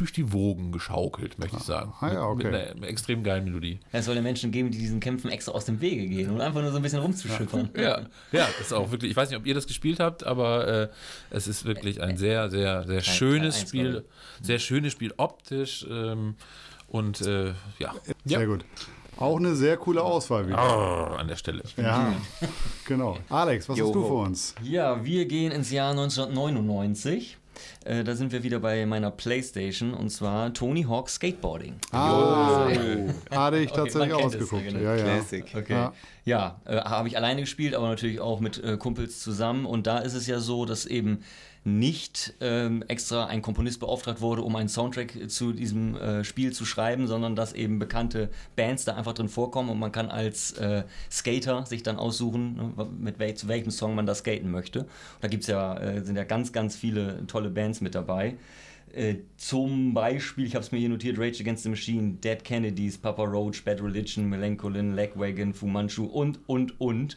[SPEAKER 4] durch die Wogen geschaukelt, möchte ich sagen.
[SPEAKER 2] Ah ja,
[SPEAKER 4] mit,
[SPEAKER 2] okay.
[SPEAKER 4] mit einer extrem geilen Melodie.
[SPEAKER 3] Es soll ja Menschen geben, die diesen Kämpfen extra aus dem Wege gehen und einfach nur so ein bisschen rumzuschippern.
[SPEAKER 4] Ja, ja, das ist auch wirklich, ich weiß nicht, ob ihr das gespielt habt, aber äh, es ist wirklich ein sehr, sehr, sehr schönes Spiel, sehr schönes Spiel optisch ähm, und äh, ja.
[SPEAKER 2] Sehr gut. Auch eine sehr coole Auswahl wieder.
[SPEAKER 4] Ah, an der Stelle.
[SPEAKER 2] Ja, genau. Alex, was hast du für uns?
[SPEAKER 3] Ja, wir gehen ins Jahr 1999. Äh, da sind wir wieder bei meiner Playstation und zwar Tony Hawk Skateboarding.
[SPEAKER 2] Ah, hatte ich
[SPEAKER 3] Okay,
[SPEAKER 2] tatsächlich
[SPEAKER 3] es,
[SPEAKER 2] ausgeguckt.
[SPEAKER 3] ja, genau.
[SPEAKER 2] Ja, ja.
[SPEAKER 5] Classic.
[SPEAKER 3] Okay.
[SPEAKER 2] Ja.
[SPEAKER 3] Ja, äh, habe ich alleine gespielt, aber natürlich auch mit äh, Kumpels zusammen. Und da ist es ja so, dass eben nicht ähm, extra ein Komponist beauftragt wurde, um einen Soundtrack zu diesem äh, Spiel zu schreiben, sondern dass eben bekannte Bands da einfach drin vorkommen und man kann als äh, Skater sich dann aussuchen, ne, mit wel zu welchem Song man da skaten möchte. Und da gibt's ja, äh, sind ja ganz, ganz viele tolle Bands mit dabei. Äh, zum Beispiel, ich habe es mir hier notiert, Rage Against the Machine, Dead Kennedys, Papa Roach, Bad Religion, Melancholine, Lagwagon, Fu Manchu und, und, und.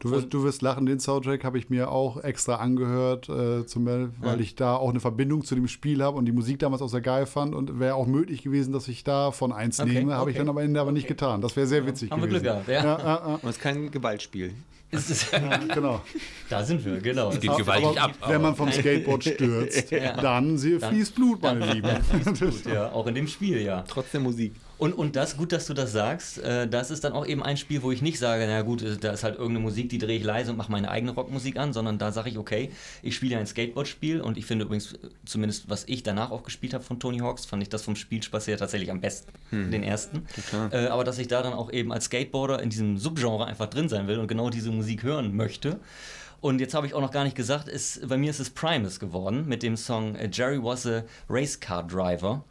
[SPEAKER 2] Du wirst, du wirst lachen, den Soundtrack habe ich mir auch extra angehört, äh, zum, weil ich da auch eine Verbindung zu dem Spiel habe und die Musik damals auch sehr geil fand und wäre auch möglich gewesen, dass ich da von eins
[SPEAKER 3] Okay,
[SPEAKER 2] nehme, habe ich
[SPEAKER 3] okay.
[SPEAKER 2] dann am Ende aber nicht getan. Das wäre sehr witzig
[SPEAKER 3] Haben wir
[SPEAKER 2] gewesen.
[SPEAKER 3] Glück gehabt, ja.
[SPEAKER 2] Ja, ja,
[SPEAKER 5] Und es ist kein Gewaltspiel.
[SPEAKER 3] Ist es,
[SPEAKER 2] ja, genau.
[SPEAKER 3] da sind wir, genau.
[SPEAKER 4] Geht
[SPEAKER 2] Aber
[SPEAKER 4] gewaltig ab.
[SPEAKER 2] wenn man
[SPEAKER 4] aber-
[SPEAKER 2] vom Skateboard stürzt,
[SPEAKER 3] Ja.
[SPEAKER 2] dann sie- fließt Blut, meine Lieben.
[SPEAKER 3] Gut, ja, auch in dem Spiel, ja.
[SPEAKER 5] Trotz der Musik.
[SPEAKER 3] Und, und das, gut, dass du das sagst, äh, das ist dann auch eben ein Spiel, wo ich nicht sage, na gut, äh, da ist halt irgendeine Musik, die drehe ich leise und mache meine eigene Rockmusik an, sondern da sage ich, okay, ich spiele ein Skateboard-Spiel und ich finde übrigens, äh, zumindest was ich danach auch gespielt habe von Tony Hawks, fand ich das vom Spielspaß her tatsächlich am besten, den ersten. Äh, aber dass ich da dann auch eben als Skateboarder in diesem Subgenre einfach drin sein will und genau diese Musik hören möchte. Und jetzt habe ich auch noch gar nicht gesagt, ist, bei mir ist es Primus geworden mit dem Song äh, Jerry was a Race Car Driver.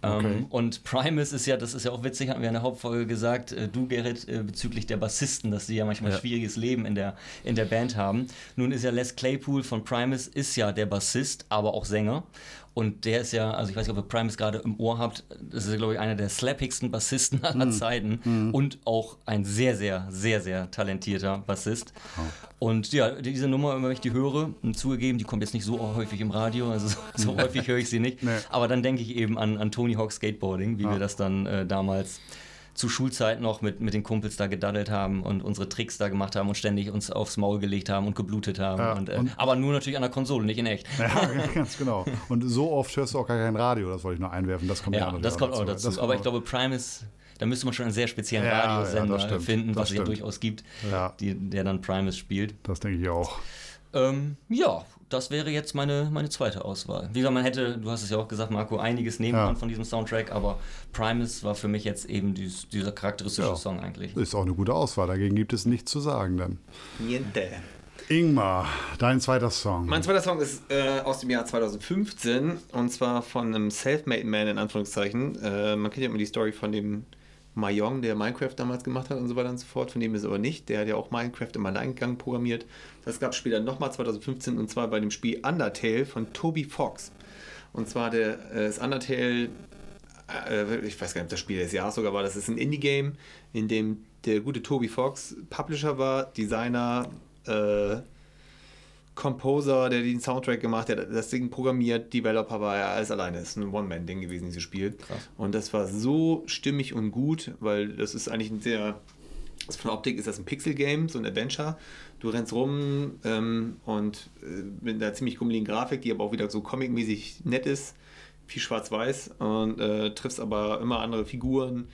[SPEAKER 2] Okay.
[SPEAKER 3] Ähm, und Primus ist ja, das ist ja auch witzig, hatten wir in der Hauptfolge gesagt, äh, du Gerrit, äh, bezüglich der Bassisten, dass sie ja manchmal
[SPEAKER 4] Ja.
[SPEAKER 3] schwieriges Leben in der, in der Band haben. Nun ist ja Les Claypool von Primus, ist ja der Bassist, aber auch Sänger. Und der ist ja, also ich weiß nicht, ob ihr Primus gerade im Ohr habt, das ist, glaube ich, einer der slappigsten Bassisten aller
[SPEAKER 2] Mhm.
[SPEAKER 3] Zeiten und auch ein sehr, sehr, sehr, sehr talentierter Bassist. Und ja, diese Nummer, wenn ich die höre, und zugegeben, die kommt jetzt nicht so häufig im Radio, also so, so häufig höre ich sie nicht.
[SPEAKER 2] Nee.
[SPEAKER 3] Aber dann denke ich eben an, an Tony Hawk Skateboarding, wie wir das dann äh, damals zu Schulzeit noch mit, mit den Kumpels da gedaddelt haben und unsere Tricks da gemacht haben und ständig uns aufs Maul gelegt haben und geblutet haben.
[SPEAKER 2] Ja,
[SPEAKER 3] und, äh,
[SPEAKER 2] und-
[SPEAKER 3] aber nur natürlich an der Konsole, nicht in echt.
[SPEAKER 2] Ja, ganz genau. Und so oft hörst du auch gar kein Radio, das wollte ich nur einwerfen. Das kommt
[SPEAKER 3] Ja,
[SPEAKER 2] natürlich
[SPEAKER 3] das kommt auch dazu.
[SPEAKER 2] kommt
[SPEAKER 3] Aber ich glaube, Primus, da müsste man schon einen sehr speziellen
[SPEAKER 2] Ja, ja,
[SPEAKER 3] Radiosender
[SPEAKER 2] stimmt,
[SPEAKER 3] finden,
[SPEAKER 2] das
[SPEAKER 3] was es ja durchaus gibt,
[SPEAKER 2] Ja.
[SPEAKER 3] die, der dann Primus spielt.
[SPEAKER 2] Das denke ich auch.
[SPEAKER 3] Ähm, ja, das wäre jetzt meine, meine zweite Auswahl. Wie gesagt, man hätte, du hast es ja auch gesagt, Marco, einiges nehmen
[SPEAKER 2] Ja.
[SPEAKER 3] können von diesem Soundtrack, aber Primus war für mich jetzt eben dies, dieser charakteristische
[SPEAKER 2] Ja.
[SPEAKER 3] Song eigentlich.
[SPEAKER 2] Ist auch eine gute Auswahl. Dagegen gibt es nichts zu sagen dann.
[SPEAKER 5] Niente.
[SPEAKER 2] Ingmar, dein zweiter Song.
[SPEAKER 5] Mein zweiter Song ist äh, aus dem Jahr 2015 und zwar von einem Self-Made Man in Anführungszeichen. Äh, man kennt ja immer die Story von dem Mahjong, der Minecraft damals gemacht hat und so weiter und so fort. Von dem ist aber nicht. Der hat ja auch Minecraft im Alleingang programmiert. Das gab es später nochmal 2015 und zwar bei dem Spiel Undertale von Toby Fox. Und zwar der, äh, das Undertale äh, ich weiß gar nicht, ob das Spiel des Jahres sogar war, das ist ein Indie-Game, in dem der gute Toby Fox Publisher war, Designer, äh, Composer, der den Soundtrack gemacht hat, das Ding programmiert, Developer war er alles alleine. Das ist ein One-Man-Ding gewesen, dieses Spiel. Und das war so stimmig und gut, weil das ist eigentlich ein sehr, also von der Optik ist das ein Pixel-Game, so ein Adventure. Du rennst rum ähm, und äh, mit einer ziemlich gummeligen Grafik, die aber auch wieder so comic-mäßig nett ist, viel schwarz-weiß und äh, triffst aber immer andere Figuren.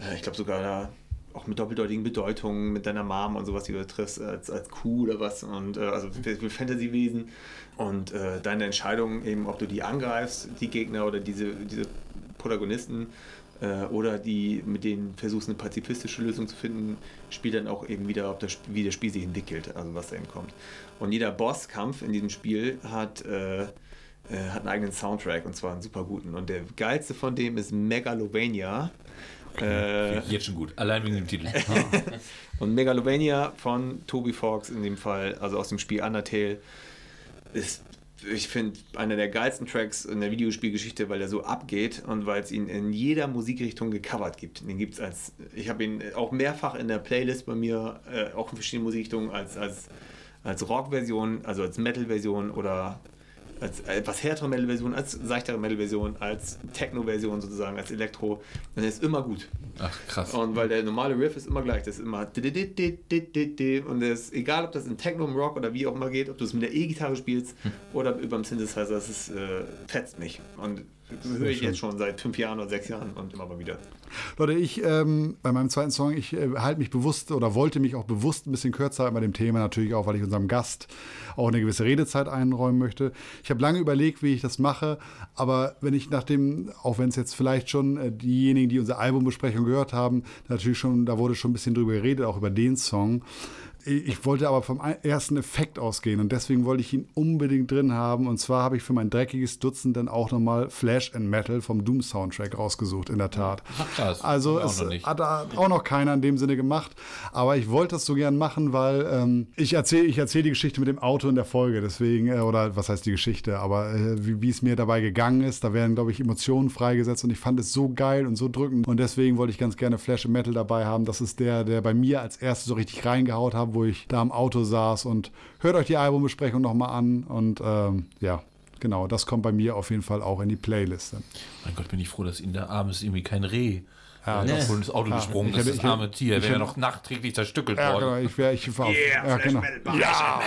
[SPEAKER 5] Äh, ich glaube sogar da auch mit doppeldeutigen Bedeutungen, mit deiner Mom und sowas, die du triffst, als, als Kuh oder was. Und äh, also für, für Fantasy-Wesen. Und äh, deine Entscheidung eben, ob du die angreifst, die Gegner oder diese, diese Protagonisten, äh, oder die, mit denen versuchst, eine pazifistische Lösung zu finden, spielt dann auch eben wieder, ob das, wie das Spiel sich entwickelt, also was da eben kommt. Und jeder Bosskampf in diesem Spiel hat, äh, äh, hat einen eigenen Soundtrack und zwar einen super guten. Und der geilste von dem ist Megalovania. Äh,
[SPEAKER 4] Jetzt schon gut. Allein wegen dem Titel.
[SPEAKER 5] und Megalovania von Toby Fox in dem Fall, also aus dem Spiel Undertale, ist, ich finde, einer der geilsten Tracks in der Videospielgeschichte, weil er so abgeht und weil es ihn in jeder Musikrichtung gecovert gibt. Den gibt's als, ich habe ihn auch mehrfach in der Playlist bei mir, äh, auch in verschiedenen Musikrichtungen, als, als, als Rock-Version, also als Metal-Version oder als etwas härtere Metal-Version, als seichtere Metal-Version, als Techno-Version sozusagen, als Elektro. Und er ist immer gut.
[SPEAKER 4] Ach, krass.
[SPEAKER 5] Und weil der normale Riff ist immer gleich, das ist immer und das ist egal, ob das in Techno, im Rock oder wie auch immer geht, ob du es mit der E-Gitarre spielst oder über dem Synthesizer, das ist, äh, fetzt mich. Und höre ich jetzt schon seit fünf Jahren oder sechs Jahren und immer mal wieder.
[SPEAKER 2] Leute, ich ähm, bei meinem zweiten Song, ich äh, halte mich bewusst oder wollte mich auch bewusst ein bisschen kürzer halten bei dem Thema, natürlich auch, weil ich unserem Gast auch eine gewisse Redezeit einräumen möchte. Ich habe lange überlegt, wie ich das mache, aber wenn ich nach dem, auch wenn es jetzt vielleicht schon äh, diejenigen, die unsere Albumbesprechung gehört haben, natürlich schon, da wurde schon ein bisschen drüber geredet, auch über den Song. Ich wollte aber vom ersten Effekt ausgehen und deswegen wollte ich ihn unbedingt drin haben. Und zwar habe ich für mein dreckiges Dutzend dann auch nochmal Flash and Metal vom Doom Soundtrack rausgesucht, in der Tat.
[SPEAKER 4] Ach.
[SPEAKER 2] Also es hat da auch noch keiner in dem Sinne gemacht. Aber ich wollte das so gern machen, weil ähm, ich erzähle ich erzähl die Geschichte mit dem Auto in der Folge. Deswegen, äh, oder was heißt die Geschichte, aber äh, wie, wie es mir dabei gegangen ist, da werden, glaube ich, Emotionen freigesetzt und ich fand es so geil und so drückend. Und deswegen wollte ich ganz gerne Flash and Metal dabei haben. Das ist der, der bei mir als erstes so richtig reingehaut hat, wo ich da im Auto saß. Und hört euch die Albumbesprechung nochmal an. Und ähm, ja. Genau, das kommt bei mir auf jeden Fall auch in die Playliste.
[SPEAKER 4] Mein Gott, bin ich froh, dass Ihnen der ist irgendwie kein Reh.
[SPEAKER 2] Ja, das-
[SPEAKER 4] wohl ins Auto
[SPEAKER 2] ja,
[SPEAKER 4] gesprungen
[SPEAKER 2] ich
[SPEAKER 4] ist,
[SPEAKER 2] hätte-
[SPEAKER 4] das arme Tier. Wäre ja noch nachträglich zerstückelt
[SPEAKER 2] Ja,
[SPEAKER 4] worden.
[SPEAKER 2] genau, ich wäre, ich war, ja, genau.
[SPEAKER 3] Ja!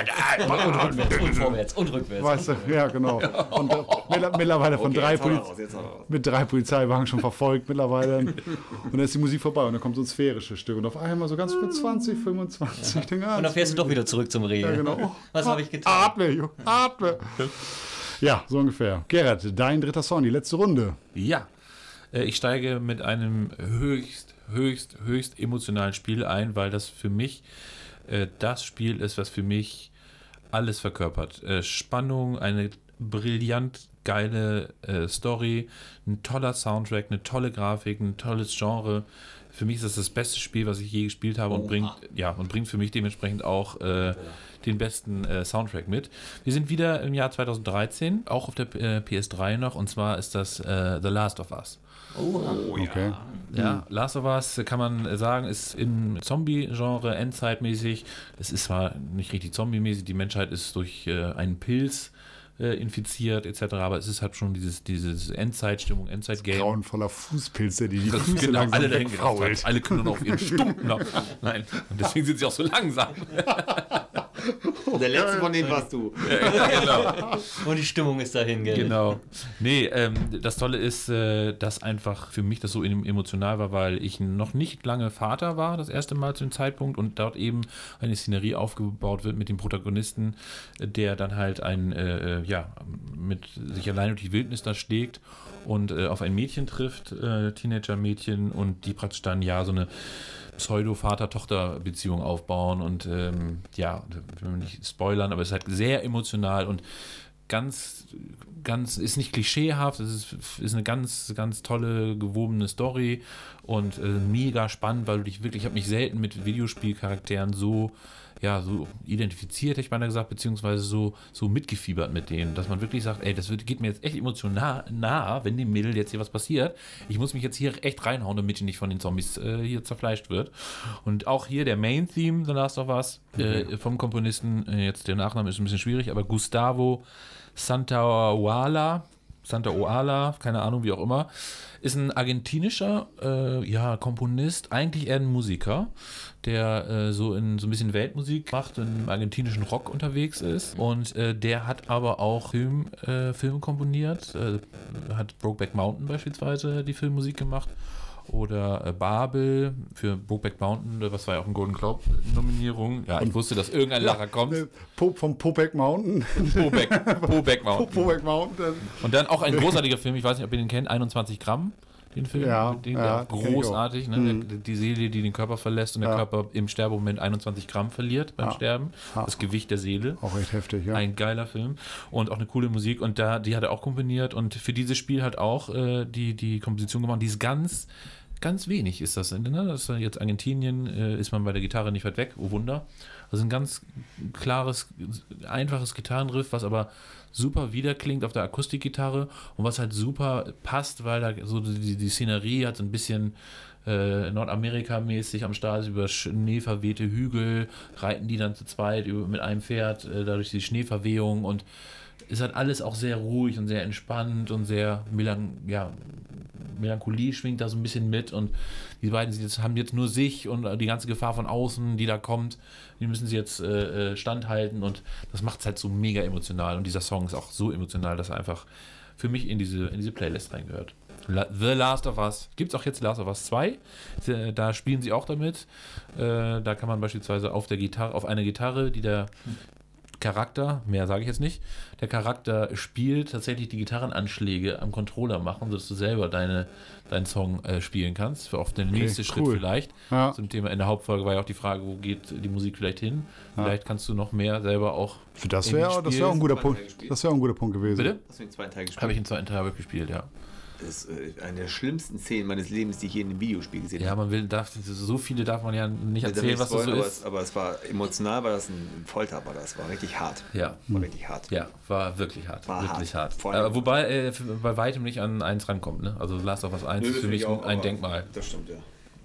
[SPEAKER 3] Und rückwärts und vorwärts und rückwärts.
[SPEAKER 2] Weißt du, ja, genau. Und äh, mittler- mittlerweile von
[SPEAKER 5] Okay,
[SPEAKER 2] drei
[SPEAKER 5] jetzt hau
[SPEAKER 2] Poliz
[SPEAKER 5] raus, jetzt hau raus.
[SPEAKER 2] mit drei Polizeiwagen schon verfolgt mittlerweile. Und dann ist die Musik vorbei und dann kommt so ein sphärisches Stück. Und auf einmal so ganz mit 20, 25. Ich denke, ah,
[SPEAKER 3] Und dann fährst du doch wieder zurück zum Reh.
[SPEAKER 2] Ja, genau.
[SPEAKER 3] Was habe ich getan?
[SPEAKER 2] Atme, Junge, atme. Ja, so ungefähr. Gerrit, dein dritter Song, die letzte Runde.
[SPEAKER 4] Ja, ich steige mit einem höchst, höchst, höchst emotionalen Spiel ein, weil das für mich äh, das Spiel ist, was für mich alles verkörpert. Äh, Spannung, eine brillant geile äh, Story, ein toller Soundtrack, eine tolle Grafik, ein tolles Genre. Für mich ist das das beste Spiel, was ich je gespielt habe und bringt, ja, und bringt für mich dementsprechend auch äh, den besten äh, Soundtrack mit. Wir sind wieder im Jahr 2013, auch auf der äh, PS3 noch, und zwar ist das äh, The Last of Us.
[SPEAKER 2] Okay.
[SPEAKER 4] Ja, Last of Us kann man sagen, ist im Zombie-Genre endzeitmäßig. Es ist zwar nicht richtig zombie-mäßig, die Menschheit ist durch äh, einen Pilz äh, infiziert etc., aber es ist halt schon dieses, dieses Endzeitstimmung, Endzeit-Game.
[SPEAKER 2] Grauenvoller Fußpilze, die die
[SPEAKER 4] Das
[SPEAKER 2] Füße
[SPEAKER 4] genau,
[SPEAKER 2] langsam
[SPEAKER 4] alle dahin. Alle noch auf ihren Stumpen. Nein, und deswegen sind sie auch so langsam.
[SPEAKER 5] Der letzte von denen warst du.
[SPEAKER 4] genau.
[SPEAKER 3] Und die Stimmung ist dahin, gell?
[SPEAKER 4] Genau. Nee, ähm, das Tolle ist, äh, dass einfach für mich das so em- emotional war, weil ich noch nicht lange Vater war, das erste Mal zu dem Zeitpunkt, und dort eben eine Szenerie aufgebaut wird mit dem Protagonisten, der dann halt ein, äh, äh, ja, mit sich allein durch die Wildnis da schlägt und äh, auf ein Mädchen trifft, äh, Teenager-Mädchen, und die praktisch dann ja so eine Pseudo-Vater-Tochter-Beziehung aufbauen und ähm, ja, will man nicht spoilern, aber es ist halt sehr emotional und ganz, ganz, ist nicht klischeehaft, es ist, ist eine ganz, ganz tolle, gewobene Story und äh, mega spannend, weil du dich wirklich, ich habe mich selten mit Videospielcharakteren so, ja, so identifiziert, hätte ich beinahe gesagt, beziehungsweise so, so mitgefiebert mit denen, dass man wirklich sagt, ey, das wird, geht mir jetzt echt emotional nah, wenn dem Mädel jetzt hier was passiert. Ich muss mich jetzt hier echt reinhauen, damit die nicht von den Zombies äh, hier zerfleischt wird. Und auch hier der Main-Theme, The Last of Us, äh, vom Komponisten, äh, jetzt der Nachname ist ein bisschen schwierig, aber Gustavo Santaoala, Santa Oala, keine Ahnung, wie auch immer, ist ein argentinischer äh, ja, Komponist, eigentlich eher ein Musiker, der äh, so in so ein bisschen Weltmusik macht, im argentinischen Rock unterwegs ist. Und äh, der hat aber auch Film, äh, Filme komponiert, äh, hat Brokeback Mountain beispielsweise die Filmmusik gemacht. Oder äh, Babel für Brokeback Mountain, äh, was war ja auch ein Golden Globe-Nominierung. Ja, ich wusste, dass irgendein Lacher kommt.
[SPEAKER 2] Äh, Po- Vom Popeck Mountain.
[SPEAKER 4] Pobeck, Pobeck Mountain.
[SPEAKER 2] Popeck Mountain.
[SPEAKER 4] Und dann auch ein großartiger Film, ich weiß nicht, ob ihr den kennt, 21 Gramm, den Film.
[SPEAKER 2] Ja,
[SPEAKER 4] den,
[SPEAKER 2] ja,
[SPEAKER 4] großartig, ne?
[SPEAKER 2] Mhm.
[SPEAKER 4] Die Seele, die den Körper verlässt und der
[SPEAKER 2] Ja.
[SPEAKER 4] Körper im Sterbemoment 21 Gramm verliert beim
[SPEAKER 2] Ja.
[SPEAKER 4] Sterben.
[SPEAKER 2] Ja.
[SPEAKER 4] Das Gewicht der Seele.
[SPEAKER 2] Auch echt heftig, ja.
[SPEAKER 4] Ein geiler Film und auch eine coole Musik und da die hat er auch komponiert und für dieses Spiel hat auch äh, die die Komposition gemacht. Die ist ganz ganz wenig ist das. Ne? Das ist jetzt Argentinien, äh, ist man bei der Gitarre nicht weit weg. Oh Wunder. Also ein ganz klares, einfaches Gitarrenriff, was aber super wiederklingt auf der Akustikgitarre und was halt super passt, weil da so die, die Szenerie hat so ein bisschen äh, Nordamerika-mäßig am Start über schneeverwehte Hügel, reiten die dann zu zweit über, mit einem Pferd, äh, dadurch die Schneeverwehung und ist halt alles auch sehr ruhig und sehr entspannt und sehr melan ja, Melancholie schwingt da so ein bisschen mit und die beiden jetzt, haben jetzt nur sich und die ganze Gefahr von außen, die da kommt, die müssen sie jetzt äh, äh, standhalten und das macht es halt so mega emotional und dieser Song ist auch so emotional, dass er einfach für mich in diese, in diese Playlist reingehört. The Last of Us. Gibt es auch jetzt Last of Us 2. Äh, Da spielen sie auch damit. Äh, Da kann man beispielsweise auf der Gitarre, auf einer Gitarre, die der Charakter, mehr sage ich jetzt nicht, der Charakter spielt tatsächlich die Gitarrenanschläge am Controller machen, sodass du selber deine, deinen Song äh, spielen kannst. Für auf den nächsten Schritt
[SPEAKER 2] cool.
[SPEAKER 4] vielleicht.
[SPEAKER 2] Ja.
[SPEAKER 4] Zum Thema in der Hauptfolge war ja auch die Frage, wo geht die Musik vielleicht hin? Vielleicht kannst du noch mehr selber auch.
[SPEAKER 2] Für das
[SPEAKER 4] den
[SPEAKER 2] wäre das
[SPEAKER 4] Spielen-
[SPEAKER 2] wär auch ein guter Punkt. Das wäre auch ein guter Punkt gewesen.
[SPEAKER 4] Bitte?
[SPEAKER 5] Hast du den zweiten Teil gespielt?
[SPEAKER 4] Habe ich in zweiten Teil gespielt, ja.
[SPEAKER 5] Das ist äh, eine der schlimmsten Szenen meines Lebens, die ich je in einem Videospiel gesehen
[SPEAKER 4] Ja,
[SPEAKER 5] habe.
[SPEAKER 4] man will, darf, so viele darf man ja nicht erzählen,
[SPEAKER 5] nicht
[SPEAKER 4] was das so
[SPEAKER 5] aber,
[SPEAKER 4] ist.
[SPEAKER 5] es, aber es war emotional, war das ein Folter, aber das war richtig hart.
[SPEAKER 4] Ja.
[SPEAKER 5] War richtig hart.
[SPEAKER 4] Ja, war wirklich hart.
[SPEAKER 5] War
[SPEAKER 4] wirklich
[SPEAKER 5] hart.
[SPEAKER 4] hart. Aber wobei äh, bei weitem nicht an eins rankommt. Ne? Also Last of Us 1
[SPEAKER 5] Nö,
[SPEAKER 4] ist für mich
[SPEAKER 5] ich auch,
[SPEAKER 4] ein Denkmal.
[SPEAKER 5] Das stimmt, ja.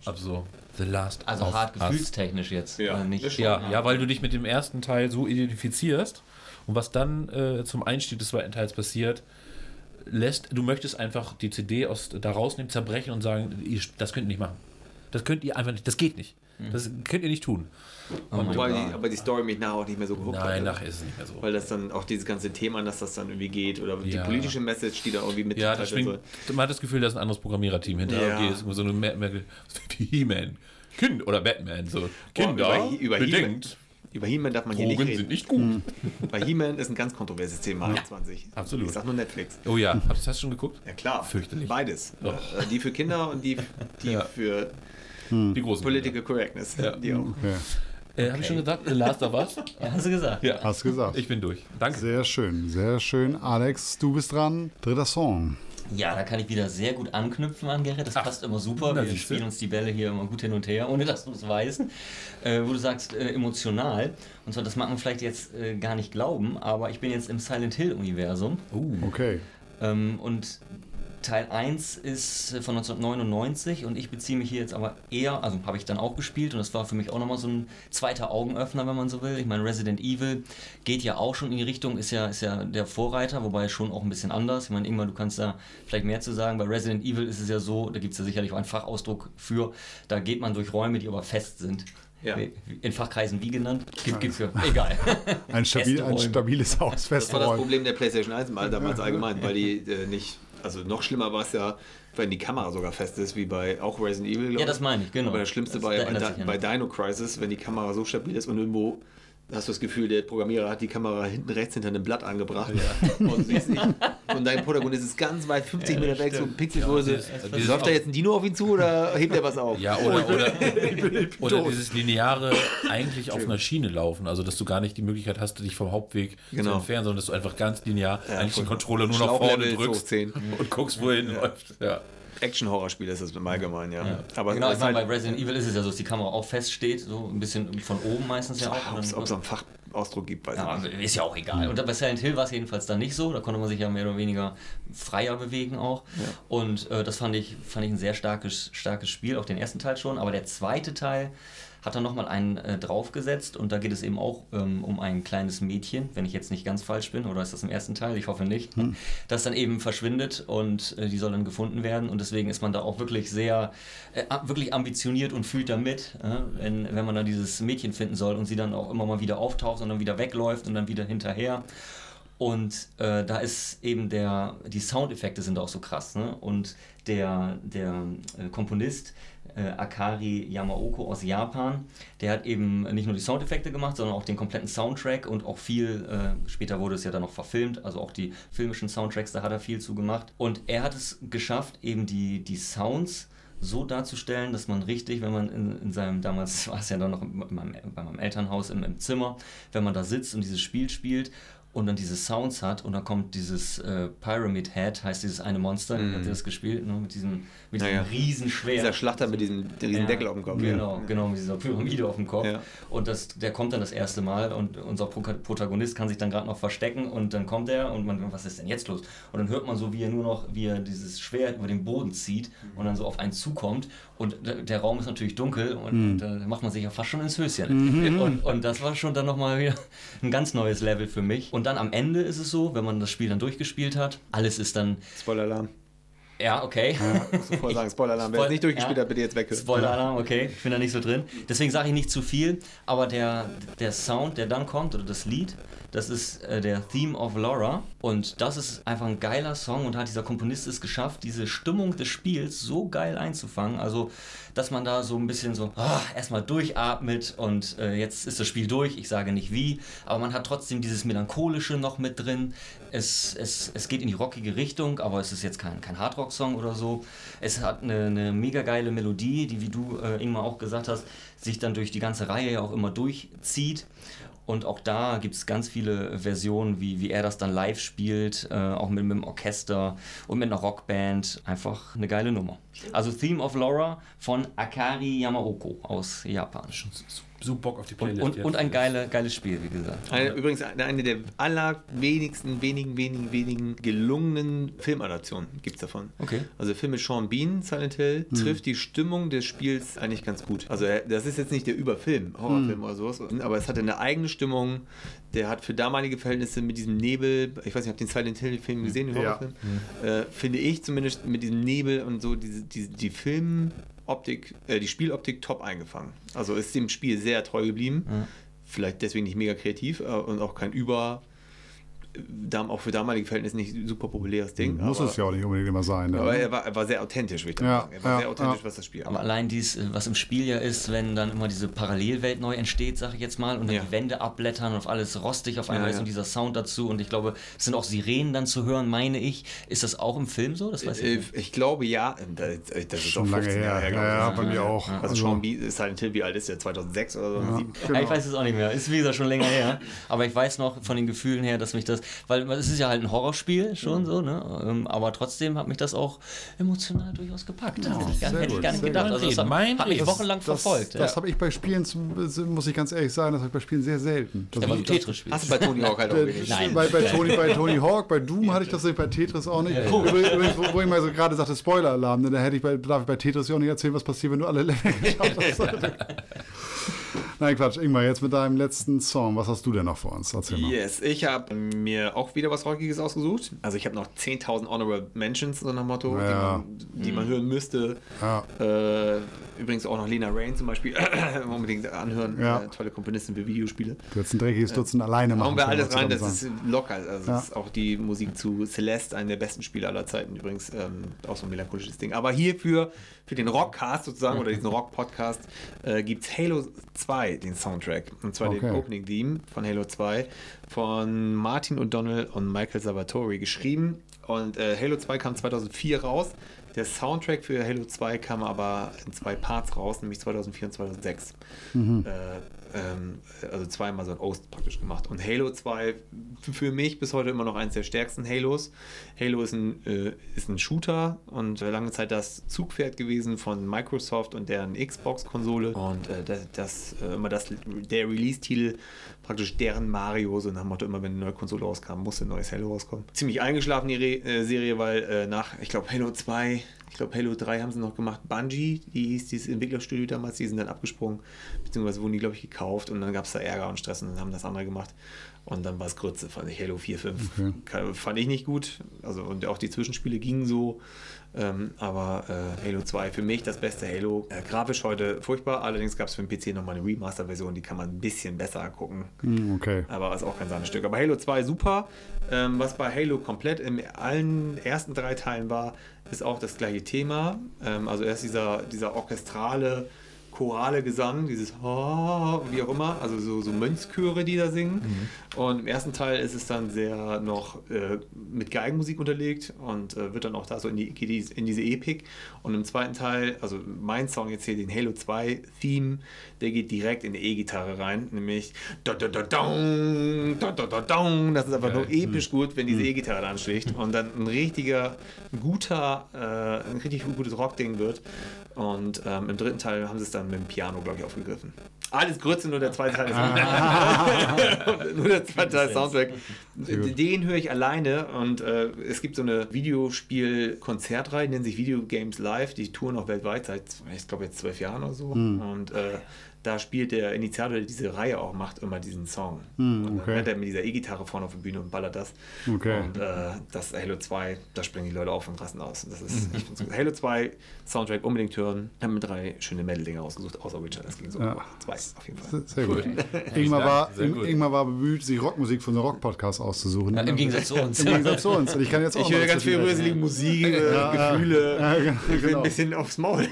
[SPEAKER 4] Also The Last
[SPEAKER 3] Also
[SPEAKER 4] of
[SPEAKER 3] hart
[SPEAKER 4] Us.
[SPEAKER 3] gefühlstechnisch jetzt.
[SPEAKER 5] Ja,
[SPEAKER 3] äh, nicht,
[SPEAKER 5] schon.
[SPEAKER 4] Ja, ja, weil du dich mit dem ersten Teil so identifizierst und was dann äh, zum Einstieg des zweiten Teils passiert, lässt, du möchtest einfach die CD aus, da rausnehmen, zerbrechen und sagen, ihr, das könnt ihr nicht machen. Das könnt ihr einfach nicht, das geht nicht. Das könnt ihr nicht tun.
[SPEAKER 3] Oh
[SPEAKER 5] Wobei die, aber die Story mich nachher auch nicht mehr so gehuckt
[SPEAKER 4] Nein,
[SPEAKER 5] hat.
[SPEAKER 4] nachher ist es nicht mehr so.
[SPEAKER 5] Weil das dann auch dieses ganze Thema, dass das dann irgendwie geht oder die
[SPEAKER 4] Ja.
[SPEAKER 5] politische Message, die da irgendwie mit
[SPEAKER 4] Ja, das schwingt, man hat das Gefühl, da ist ein anderes Programmiererteam hinter.
[SPEAKER 5] Ja.
[SPEAKER 4] Okay, ist immer so eine He-Man. Kind oder Batman, so.
[SPEAKER 5] Boah,
[SPEAKER 4] Kinder,
[SPEAKER 5] über He- über
[SPEAKER 4] bedingt.
[SPEAKER 5] Über He-Man darf man hier nicht
[SPEAKER 4] Drogen
[SPEAKER 5] reden.
[SPEAKER 4] sind nicht gut.
[SPEAKER 5] Weil He-Man ist ein ganz kontroverses Thema 21.
[SPEAKER 4] absolut.
[SPEAKER 5] Ich sag nur Netflix.
[SPEAKER 4] Oh ja, hast, du schon geguckt?
[SPEAKER 5] Ja klar.
[SPEAKER 4] Fürchterlich.
[SPEAKER 5] Beides.
[SPEAKER 4] Doch.
[SPEAKER 5] Äh, Die für Kinder und die, die
[SPEAKER 4] Ja.
[SPEAKER 5] für
[SPEAKER 4] Die großen.
[SPEAKER 5] Political Correctness.
[SPEAKER 4] Ja.
[SPEAKER 5] Die auch.
[SPEAKER 2] Okay.
[SPEAKER 4] Äh, Habe ich schon gesagt? The Last of Us?
[SPEAKER 3] Ja, hast du gesagt.
[SPEAKER 4] Ja.
[SPEAKER 2] Hast du gesagt.
[SPEAKER 4] Ich bin durch. Danke.
[SPEAKER 2] Sehr schön, sehr schön. Alex, du bist dran. Dritter Song.
[SPEAKER 3] Ja, da kann ich wieder sehr gut anknüpfen an Gerrit. Das passt immer super. Wir
[SPEAKER 4] siehste.
[SPEAKER 3] spielen uns die Bälle hier immer gut hin und her, ohne dass du es weißt. Äh, wo du sagst, äh, emotional. Und zwar, das mag man vielleicht jetzt äh, gar nicht glauben, aber ich bin jetzt im Silent Hill-Universum.
[SPEAKER 2] Okay.
[SPEAKER 3] Ähm, und Teil 1 ist äh, von 1999 und ich beziehe mich hier jetzt aber eher, also habe ich dann auch gespielt und das war für mich auch nochmal so ein zweiter Augenöffner, wenn man so will. Ich meine, Resident Evil geht ja auch schon in die Richtung, ist ja, ist ja der Vorreiter, wobei schon auch ein bisschen anders. Ich meine, Ingmar, du kannst da vielleicht mehr zu sagen. Bei Resident Evil ist es ja so, da gibt es ja sicherlich auch einen Fachausdruck für, da geht man durch Räume, die aber fest sind.
[SPEAKER 5] Ja.
[SPEAKER 3] In Fachkreisen wie genannt? Gibt, gibt's ja. Egal.
[SPEAKER 2] Ein, stabil,
[SPEAKER 3] Feste
[SPEAKER 2] ein
[SPEAKER 3] Räume.
[SPEAKER 2] stabiles Haus,
[SPEAKER 5] Das war das. Problem der PlayStation 1 mal damals allgemein, weil die äh, nicht, also noch schlimmer war es ja, wenn die Kamera sogar fest ist, wie bei auch Resident Evil. glaub
[SPEAKER 3] Ja, das meine ich, genau.
[SPEAKER 5] Aber das Schlimmste
[SPEAKER 3] Das-
[SPEAKER 5] war ja bei, bei. Dino Crisis, wenn die Kamera so stabil ist und irgendwo hast du das Gefühl, der Programmierer hat die Kamera hinten rechts hinter einem Blatt angebracht und, du siehst nicht, und dein Protagonist ist ganz weit 50 Meter weg, so Pixelgröße.
[SPEAKER 4] dieses
[SPEAKER 5] Läuft da jetzt ein Dino auf ihn zu oder hebt er was auf?
[SPEAKER 4] Ja, oder, oder, oder dieses lineare eigentlich auf einer Schiene laufen, also dass du gar nicht die Möglichkeit hast, dich vom Hauptweg zu
[SPEAKER 5] Genau.
[SPEAKER 4] entfernen, sondern dass du einfach ganz linear eigentlich
[SPEAKER 5] voll.
[SPEAKER 4] den Controller nur nach vorne drückst und guckst, wohin läuft. Ja.
[SPEAKER 5] Action-Horror-Spiel ist das im Allgemeinen, ja. Aber
[SPEAKER 3] Genau, ich meine,
[SPEAKER 5] halt,
[SPEAKER 3] bei Resident Evil ist es ja so, dass die Kamera auch fest steht, so ein bisschen von oben meistens ja auch.
[SPEAKER 5] ob es einen Fachausdruck gibt, weiß
[SPEAKER 3] ja,
[SPEAKER 5] ich nicht.
[SPEAKER 3] ist ja auch egal. Und bei Silent Hill war es jedenfalls dann nicht so. Da konnte man sich ja mehr oder weniger freier bewegen auch. Und äh, das fand ich, fand ich ein sehr starkes, starkes Spiel, auch den ersten Teil schon. Aber der zweite Teil hat dann nochmal einen äh, draufgesetzt und da geht es eben auch ähm, um ein kleines Mädchen, wenn ich jetzt nicht ganz falsch bin, oder ist das im ersten Teil? Ich hoffe nicht. Das dann eben verschwindet und äh, die soll dann gefunden werden und deswegen ist man da auch wirklich sehr, äh, wirklich ambitioniert und fühlt da mit, äh, wenn, wenn man dann dieses Mädchen finden soll und sie dann auch immer mal wieder auftaucht und dann wieder wegläuft und dann wieder hinterher. Und äh, da ist eben der, die Soundeffekte sind auch so krass, ne? Und der, der äh, Komponist, Akari Yamaoka aus Japan, der hat eben nicht nur die Soundeffekte gemacht, sondern auch den kompletten Soundtrack und auch viel, äh, später wurde es ja dann noch verfilmt, also auch die filmischen Soundtracks, da hat er viel zu gemacht. Und er hat es geschafft, eben die, die Sounds so darzustellen, dass man richtig, wenn man in, in seinem, damals war es ja dann noch in meinem, bei meinem Elternhaus im, im Zimmer, wenn man da sitzt und dieses Spiel spielt und dann diese Sounds hat und dann kommt dieses äh, Pyramid Head, heißt dieses eine Monster, habt ihr das gespielt, ne? mit diesem, mit diesem
[SPEAKER 5] Naja.
[SPEAKER 3] Riesenschwert.
[SPEAKER 5] Dieser Schlachter mit diesem riesen
[SPEAKER 3] Ja,
[SPEAKER 5] Deckel auf dem Kopf.
[SPEAKER 3] Genau, genau, mit dieser Pyramide auf dem Kopf.
[SPEAKER 5] Ja.
[SPEAKER 3] Und das, der kommt dann das erste Mal und unser Pro Protagonist kann sich dann gerade noch verstecken und dann kommt er und man, was ist denn jetzt los? Und dann hört man so, wie er nur noch, wie er dieses Schwert über den Boden zieht und dann so auf einen zukommt. Und der, Raum ist natürlich dunkel und, und da macht man sich ja fast schon ins Höschen. Und, und das war schon dann nochmal wieder ein ganz neues Level für mich. Und dann am Ende ist es so, wenn man das Spiel dann durchgespielt hat, alles ist dann,
[SPEAKER 5] Spoiler-Alarm.
[SPEAKER 3] Ja, okay.
[SPEAKER 5] Musst du vorher sagen, Spoiler-Alarm. Wer
[SPEAKER 3] Spoil-
[SPEAKER 5] es nicht durchgespielt
[SPEAKER 3] ja.
[SPEAKER 5] hat, bitte jetzt weg.
[SPEAKER 3] Spoiler-Alarm, okay, ich bin da nicht so drin. Deswegen sage ich nicht zu viel, aber der, der Sound, der dann kommt, oder das Lied, das ist äh, der Theme of Laura. Und das ist einfach ein geiler Song und hat dieser Komponist es geschafft, diese Stimmung des Spiels so geil einzufangen. Also, dass man da so ein bisschen so ah, erstmal durchatmet und äh, jetzt ist das Spiel durch. Ich sage nicht wie, aber man hat trotzdem dieses Melancholische noch mit drin. Es, es, es geht in die rockige Richtung, aber es ist jetzt kein, kein Hardrock-Song oder so. Es hat eine, eine mega geile Melodie, die, wie du, äh, Ingmar, auch gesagt hast, sich dann durch die ganze Reihe ja auch immer durchzieht. Und auch da gibt es ganz viele Versionen, wie, wie er das dann live spielt, äh, auch mit, mit dem Orchester und mit einer Rockband. Einfach eine geile Nummer. Also Theme of Laura von Akari Yamaoko aus Japan.
[SPEAKER 4] So Bock auf die
[SPEAKER 3] Und,
[SPEAKER 4] Playlist.
[SPEAKER 3] und,
[SPEAKER 4] jetzt.
[SPEAKER 3] und ein geile, geiles Spiel, wie gesagt.
[SPEAKER 5] Eine, übrigens eine, eine der allerwenigsten, wenigen, wenigen, wenigen gelungenen Filmadaptionen gibt es davon.
[SPEAKER 3] Okay.
[SPEAKER 5] Also der Film mit Sean Bean, Silent Hill, trifft die Stimmung des Spiels eigentlich ganz gut. Also er- das ist jetzt nicht der Überfilm, Horrorfilm oder sowas, aber es hatte eine eigene Stimmung. Der hat für damalige Verhältnisse mit diesem Nebel, ich weiß nicht, ihr den Silent Hill-Film gesehen, den
[SPEAKER 2] Ja.
[SPEAKER 5] Horrorfilm? Äh, finde ich zumindest mit diesem Nebel und so, diese, diese, die Filmoptik, äh, die Spieloptik top eingefangen. Also ist dem Spiel sehr treu geblieben. Vielleicht deswegen nicht mega kreativ äh, und auch kein über, auch für damalige Verhältnisse nicht super populäres Ding.
[SPEAKER 2] Muss
[SPEAKER 5] aber,
[SPEAKER 2] es ja auch nicht unbedingt immer sein.
[SPEAKER 5] Aber
[SPEAKER 2] Ne?
[SPEAKER 5] er war, er war sehr authentisch, würde ich
[SPEAKER 2] Ja,
[SPEAKER 5] sagen. Er war
[SPEAKER 2] ja,
[SPEAKER 5] sehr authentisch,
[SPEAKER 2] ja.
[SPEAKER 5] was das Spiel
[SPEAKER 3] Aber allein dies, äh, was im Spiel ja ist, wenn dann immer diese Parallelwelt neu entsteht, sag ich jetzt mal, und dann
[SPEAKER 5] Ja.
[SPEAKER 3] die Wände abblättern und auf alles rostig auf einmal
[SPEAKER 5] Ja,
[SPEAKER 3] ist
[SPEAKER 5] ja.
[SPEAKER 3] und dieser Sound dazu und ich glaube, es sind auch Sirenen dann zu hören, meine ich. Ist das auch im Film so? Das weiß ich
[SPEAKER 5] Äh,
[SPEAKER 3] nicht.
[SPEAKER 5] Ich glaube ja, das, das ist
[SPEAKER 2] Schon lange
[SPEAKER 5] 15
[SPEAKER 2] her.
[SPEAKER 5] Jahre her, glaube
[SPEAKER 2] Ja, ja,
[SPEAKER 5] ich.
[SPEAKER 2] bei mir auch.
[SPEAKER 5] Also Sean Bean, Silent Hill, wie alt ist der? 2006 oder so? Sieben?
[SPEAKER 3] Ja, ich weiß es auch nicht mehr. Ist wie gesagt schon länger her. Aber ich weiß noch von den Gefühlen her, dass mich das. Weil es ist ja halt ein Horrorspiel schon so, ne? Ähm, aber trotzdem hat mich das auch emotional durchaus gepackt. hätte ich gar, hätte ich gar nicht gedacht. Also das hat,
[SPEAKER 4] Mein
[SPEAKER 3] hat mich
[SPEAKER 4] ist-
[SPEAKER 3] wochenlang
[SPEAKER 2] Das,
[SPEAKER 3] verfolgt.
[SPEAKER 2] das
[SPEAKER 3] ja.
[SPEAKER 2] habe ich bei Spielen, zum- muss ich ganz ehrlich sagen, das habe ich bei Spielen sehr selten. Das
[SPEAKER 3] Ja, weil du
[SPEAKER 2] das-
[SPEAKER 3] Tetris spielst.
[SPEAKER 5] Hast du bei Tony Hawk halt auch wenig.
[SPEAKER 3] Nein.
[SPEAKER 2] Bei, bei, Tony, bei Tony Hawk, bei Doom hatte ich das nicht, bei Tetris auch nicht. Übrigens, wo, wo ich mal so gerade sagte, Spoiler-Alarm, denn da hätte ich bei, darf ich bei Tetris ja auch nicht erzählen, was passiert, wenn du alle Level geschafft hast. Nein, Quatsch. Ingmar, jetzt mit deinem letzten Song. Was hast du denn noch für uns? Erzähl mal.
[SPEAKER 5] Yes, ich habe mir auch wieder was Rockiges ausgesucht. Also ich habe noch 10.000 Honorable Mentions, so nach Motto,
[SPEAKER 2] Ja.
[SPEAKER 5] die, man, die man hören müsste.
[SPEAKER 2] Ja.
[SPEAKER 5] Äh, übrigens auch noch Lena Rain zum Beispiel. Unbedingt anhören.
[SPEAKER 2] Ja.
[SPEAKER 5] Äh, tolle Komponistin für Videospiele.
[SPEAKER 2] Du hättest ein dreckiges Dutzend alleine machen
[SPEAKER 5] Hauen wir alles rein, das ist locker. Also
[SPEAKER 2] Ja.
[SPEAKER 5] das ist auch die Musik zu Celeste, einer der besten Spiele aller Zeiten übrigens. Ähm, auch so ein melancholisches Ding. Aber hierfür, für den Rockcast sozusagen oder diesen Rock-Podcast, äh, gibt es Halo 2, den Soundtrack. Und zwar den
[SPEAKER 2] Okay.
[SPEAKER 5] Opening Theme von Halo 2 von Martin O'Donnell und Michael Salvatore geschrieben. Und äh, Halo 2 kam 2004 raus. Der Soundtrack für Halo 2 kam aber in zwei Parts raus, nämlich 2004 und 2006.
[SPEAKER 2] Mhm.
[SPEAKER 5] Äh, ähm, also zweimal so ein Ost praktisch gemacht. Und Halo 2 f- für mich bis heute immer noch eines der stärksten Halos. Halo ist ein, äh, ist ein Shooter und lange Zeit das Zugpferd gewesen von Microsoft und deren Xbox-Konsole. Und äh, das, das äh, immer das, der Release-Titel praktisch deren Mario, so nach dem Motto, immer wenn eine neue Konsole rauskam, musste ein neues Halo rauskommen. Ziemlich eingeschlafen die Re äh, Serie, weil äh, nach, ich glaube, Halo 2, ich glaube, Halo 3 haben sie noch gemacht. Bungie, die hieß dieses Entwicklerstudio damals, die sind dann abgesprungen, beziehungsweise wurden die, glaube ich, gekauft und dann gab es da Ärger und Stress und dann haben das andere gemacht. Und dann war es Grütze, fand ich. Halo 4, 5 Ka- fand ich nicht gut. Also, und auch die Zwischenspiele gingen so. Ähm, aber äh, Halo 2 für mich das beste Halo. Äh, grafisch heute furchtbar, allerdings gab es für den PC nochmal eine Remaster-Version, die kann man ein bisschen besser gucken.
[SPEAKER 2] Hm, okay.
[SPEAKER 5] Aber ist auch kein Sahnestück. Aber Halo 2 super. Ähm, was bei Halo komplett in allen ersten drei Teilen war, ist auch das gleiche Thema. Ähm, also erst dieser, dieser orchestrale, chorale Gesang, dieses "Ah", wie auch immer, also so, so Mönchschöre, die da singen. Und im ersten Teil ist es dann sehr noch äh, mit Geigenmusik unterlegt und äh, wird dann auch da so in, die, in diese Epik. Und im zweiten Teil, also mein Song jetzt hier, den Halo 2 Theme, der geht direkt in die E-Gitarre rein, nämlich da, da, da, dong, da, da, da, dong. Das ist einfach nur episch gut, wenn diese E-Gitarre da anschlägt und dann ein richtiger, guter, äh, ein richtig gutes Rockding wird. Und ähm, im dritten Teil haben sie es dann mit dem Piano, glaube ich, aufgegriffen. Alles Grütze, nur der zweite Teil ist nur der zweite Teil ist Soundtrack. Den höre ich alleine und äh, es gibt so eine Videospiel-Konzertreihe, die nennt sich Video Games Live, die touren auch weltweit seit, ich glaube, jetzt zwölf Jahren oder so. Und äh, da spielt der Initiator, der diese Reihe auch macht, immer diesen Song. und dann
[SPEAKER 2] okay.
[SPEAKER 5] rennt er mit dieser E-Gitarre vorne auf der Bühne und ballert das.
[SPEAKER 2] Okay.
[SPEAKER 5] Und äh, das Halo 2, da springen die Leute auf und rasten aus. Das ist, ich find's gut. Halo 2 Soundtrack unbedingt hören. Haben mir drei schöne Metal-Dinger ausgesucht, außer Witcher, das ging so.
[SPEAKER 2] Ja.
[SPEAKER 5] Zwei auf jeden Fall.
[SPEAKER 2] Sehr gut. Ingmar war. Ingmar war bemüht, sich Rockmusik von einem Rock-Podcast auszusuchen.
[SPEAKER 3] Ja, Im Gegensatz zu uns.
[SPEAKER 2] Im Gegensatz zu uns. Und ich kann jetzt auch
[SPEAKER 5] Ich höre ganz viel röselige Musik, äh, Gefühle.
[SPEAKER 2] Ja, genau,
[SPEAKER 5] Ich bin
[SPEAKER 2] genau.
[SPEAKER 5] ein bisschen aufs Maul.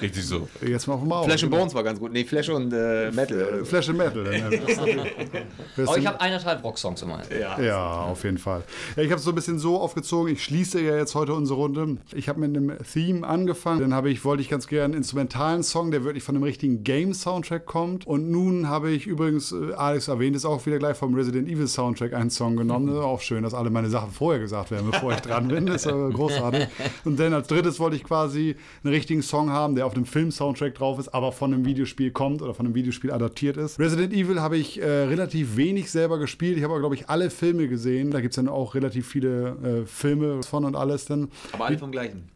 [SPEAKER 4] Richtig so.
[SPEAKER 2] Jetzt mal auf den Maul.
[SPEAKER 5] Flash and Bones war ganz gut. Nee, Flash und äh, Metal.
[SPEAKER 2] Flash and Metal.
[SPEAKER 3] Aber ich habe eineinhalb Rocksongs immerhin.
[SPEAKER 5] Ja.
[SPEAKER 2] Ja, auf jeden Fall. Ja, ich habe es so ein bisschen so aufgezogen. Ich schließe ja jetzt heute unsere Runde. Ich habe mit einem Theme angefangen. Dann habe ich, wollte ich ganz gerne einen instrumentalen Song, der wirklich von einem richtigen Game-Soundtrack kommt. Und nun habe ich übrigens, äh, Alex erwähnt es auch wieder gleich vom Resident Evil Soundtrack einen Song genommen. Das ist auch schön, dass alle meine Sachen vorher gesagt werden, bevor ich dran bin. Das ist aber großartig. Und dann als drittes wollte ich quasi einen richtigen Song haben, der auf dem Film-Soundtrack drauf ist, aber von einem Videospiel kommt oder von einem Videospiel adaptiert ist. Resident Evil habe ich äh, relativ wenig selber gespielt. Ich habe aber, glaube ich, alle Filme gesehen. Da gibt es dann auch relativ viele äh, Filme von und alles dann.
[SPEAKER 5] Aber alle vom gleichen.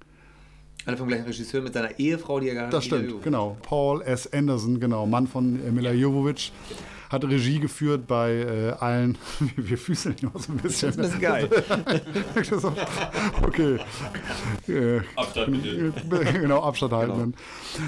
[SPEAKER 5] Alle vom gleichen Regisseur mit seiner Ehefrau, die er gar
[SPEAKER 2] Das stimmt, genau. Paul S. Anderson, genau, Mann von Mila Jovovich. Hat Regie geführt bei äh, allen. Wir füßeln immer so ein bisschen.
[SPEAKER 5] Das ist geil.
[SPEAKER 2] Okay. Äh,
[SPEAKER 4] Abstand bitte.
[SPEAKER 2] genau, Abstand halten.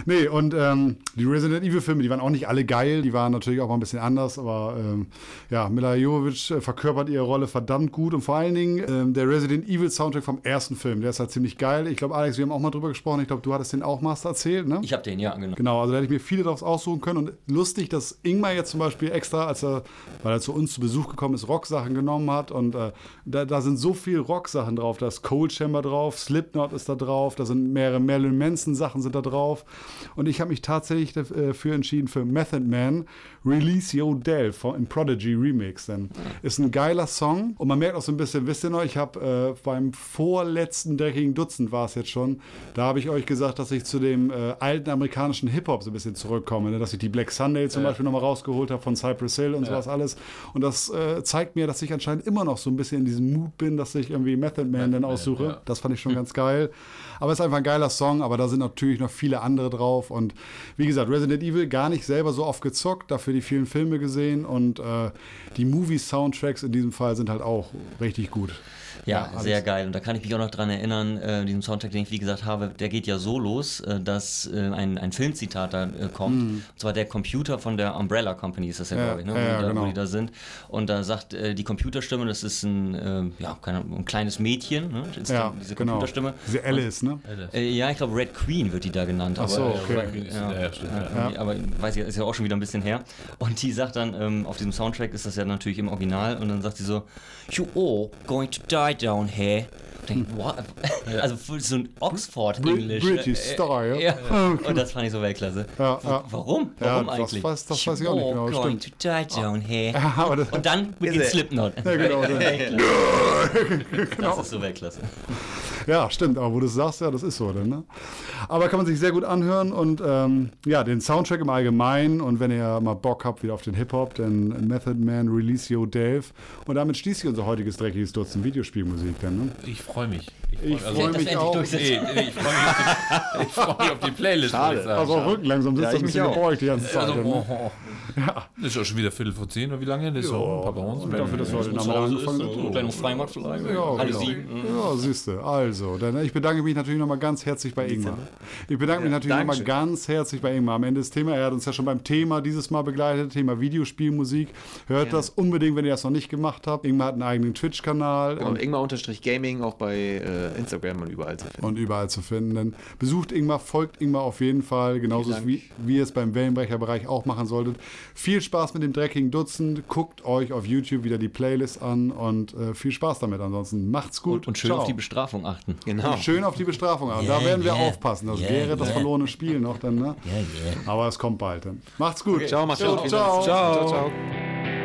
[SPEAKER 2] Nee, und ähm, die Resident Evil-Filme, die waren auch nicht alle geil, die waren natürlich auch mal ein bisschen anders, aber ähm, ja, Mila Jovovich äh, verkörpert ihre Rolle verdammt gut und vor allen Dingen ähm, der Resident Evil-Soundtrack vom ersten Film, der ist halt ziemlich geil. Ich glaube, Alex, wir haben auch mal drüber gesprochen, ich glaube, du hattest den auch Master erzählt, ne?
[SPEAKER 3] Ich habe den, ja, genau.
[SPEAKER 2] Genau, also da hätte ich mir viele daraus aussuchen können. Und lustig, dass Ingmar jetzt zum Beispiel viel extra, als er, weil er zu uns zu Besuch gekommen ist, Rocksachen genommen hat. Und äh, da, da sind so viel Rocksachen drauf. Da ist Cold Chamber drauf, Slipknot ist da drauf, da sind mehrere Marilyn Manson Sachen sind da drauf. Und ich habe mich tatsächlich dafür entschieden für Method Man Release Yo Del im Prodigy Remix. Denn ist ein geiler Song. Und man merkt auch so ein bisschen, wisst ihr noch, ich habe äh, beim vorletzten dreckigen Dutzend war es jetzt schon, da habe ich euch gesagt, dass ich zu dem äh, alten amerikanischen Hip-Hop so ein bisschen zurückkomme. Ne? Dass ich die Black Sunday zum. Beispiel nochmal rausgeholt habe von Cypress Hill und ja. sowas alles. Und das äh, zeigt mir, dass ich anscheinend immer noch so ein bisschen in diesem Mut bin, dass ich irgendwie Method Man Method dann aussuche. ja. Das fand ich schon ganz geil. Aber es ist einfach ein geiler Song, aber da sind natürlich noch viele andere drauf. Und wie gesagt, Resident Evil gar nicht selber so oft gezockt, dafür die vielen Filme gesehen und äh, die Movie-Soundtracks in diesem Fall sind halt auch richtig gut.
[SPEAKER 3] Ja, ja sehr geil. Und da kann ich mich auch noch dran erinnern, äh, diesem Soundtrack, den ich wie gesagt habe, der geht ja so los, äh, dass äh, ein, ein Filmzitat da äh, kommt. Mm. Und zwar der Computer von der Umbrella Company ist das ja, ja glaube ich, ne? wo, ja, die da, genau. wo, die da, sind. Und da sagt äh, die Computerstimme, das ist ein, äh, ja, keine, ein kleines Mädchen, ne?
[SPEAKER 2] Ist ja, diese genau. Computerstimme. Genau. Diese Alice,
[SPEAKER 3] Und, ne? ja, ich glaube Red Queen wird die da genannt.
[SPEAKER 2] Ach so, okay.
[SPEAKER 3] Aber, aber weiß ich, ist ja auch schon wieder ein bisschen her. Und die sagt dann, ähm, auf diesem Soundtrack ist das ja natürlich im Original und dann sagt sie so, You all going to die down here. Denke, what? Also so ein Oxford-Englisch.
[SPEAKER 2] British Style.
[SPEAKER 3] Ja. Und das fand ich so Weltklasse. Ja, ja. Warum? Warum
[SPEAKER 2] ja,
[SPEAKER 3] eigentlich?
[SPEAKER 2] Das, das weiß ich auch nicht genau.
[SPEAKER 3] Going to die down here. Und dann beginnt Slipknot.
[SPEAKER 2] Ja, genau.
[SPEAKER 3] Das ist so Weltklasse.
[SPEAKER 2] Ja, stimmt, aber wo du es sagst, ja, das ist so. Dann, ne? Aber kann man sich sehr gut anhören und ähm, ja, den Soundtrack im Allgemeinen und wenn ihr mal Bock habt wieder auf den Hip-Hop, dann Method Man, Release Yo Dave und damit schließt sich unser heutiges dreckiges Dutzend Videospielmusik dann. Ne?
[SPEAKER 4] Ich freue mich.
[SPEAKER 2] Ich freue also, mich auch.
[SPEAKER 4] Nee, nee, ich freue mich, freu mich, auf die Playlist.
[SPEAKER 2] Schade. Also auch Rücken langsam sitzt ja, das ein bisschen gebeugt die ganze Zeit. Also, oh, oh.
[SPEAKER 4] Ja. Das ist auch schon wieder Viertel vor zehn oder wie lange? Das ist
[SPEAKER 2] ja, ein paar uns. Dafür, dass wir heute Nachmittag angefangen haben.
[SPEAKER 3] So, kleines Freimarkt vielleicht.
[SPEAKER 2] Ja, genau. ja siehst du. Also, dann, ich bedanke mich natürlich nochmal ganz herzlich bei Ingmar. Ich bedanke mich natürlich nochmal ganz herzlich bei Ingmar. Am Ende des Themas, er hat uns ja schon beim Thema dieses Mal begleitet, Thema Videospielmusik. Hört das unbedingt, wenn ihr das noch nicht gemacht habt. Ingmar hat einen eigenen Twitch-Kanal.
[SPEAKER 5] Genau, Ingmar-Gaming auch bei äh, Instagram und überall zu finden.
[SPEAKER 2] Und überall zu finden. Besucht Ingmar, folgt Ingmar auf jeden Fall, genauso wie, wie ihr es beim Wellenbrecherbereich auch machen solltet. Viel Spaß mit dem dreckigen Dutzend. Guckt euch auf YouTube wieder die Playlist an und äh, viel Spaß damit. Ansonsten macht's gut.
[SPEAKER 3] Und, und schön Ciao. auf die Bestrafung achten.
[SPEAKER 2] Genau. Und schön auf die Bestrafung achten. Yeah, da werden wir yeah. aufpassen. Das yeah, wäre das verlorene Spiel noch dann. Ne? Aber es kommt bald dann. Macht's gut. Okay.
[SPEAKER 5] Ciao, macht's gut.
[SPEAKER 2] ciao. ciao. ciao. ciao.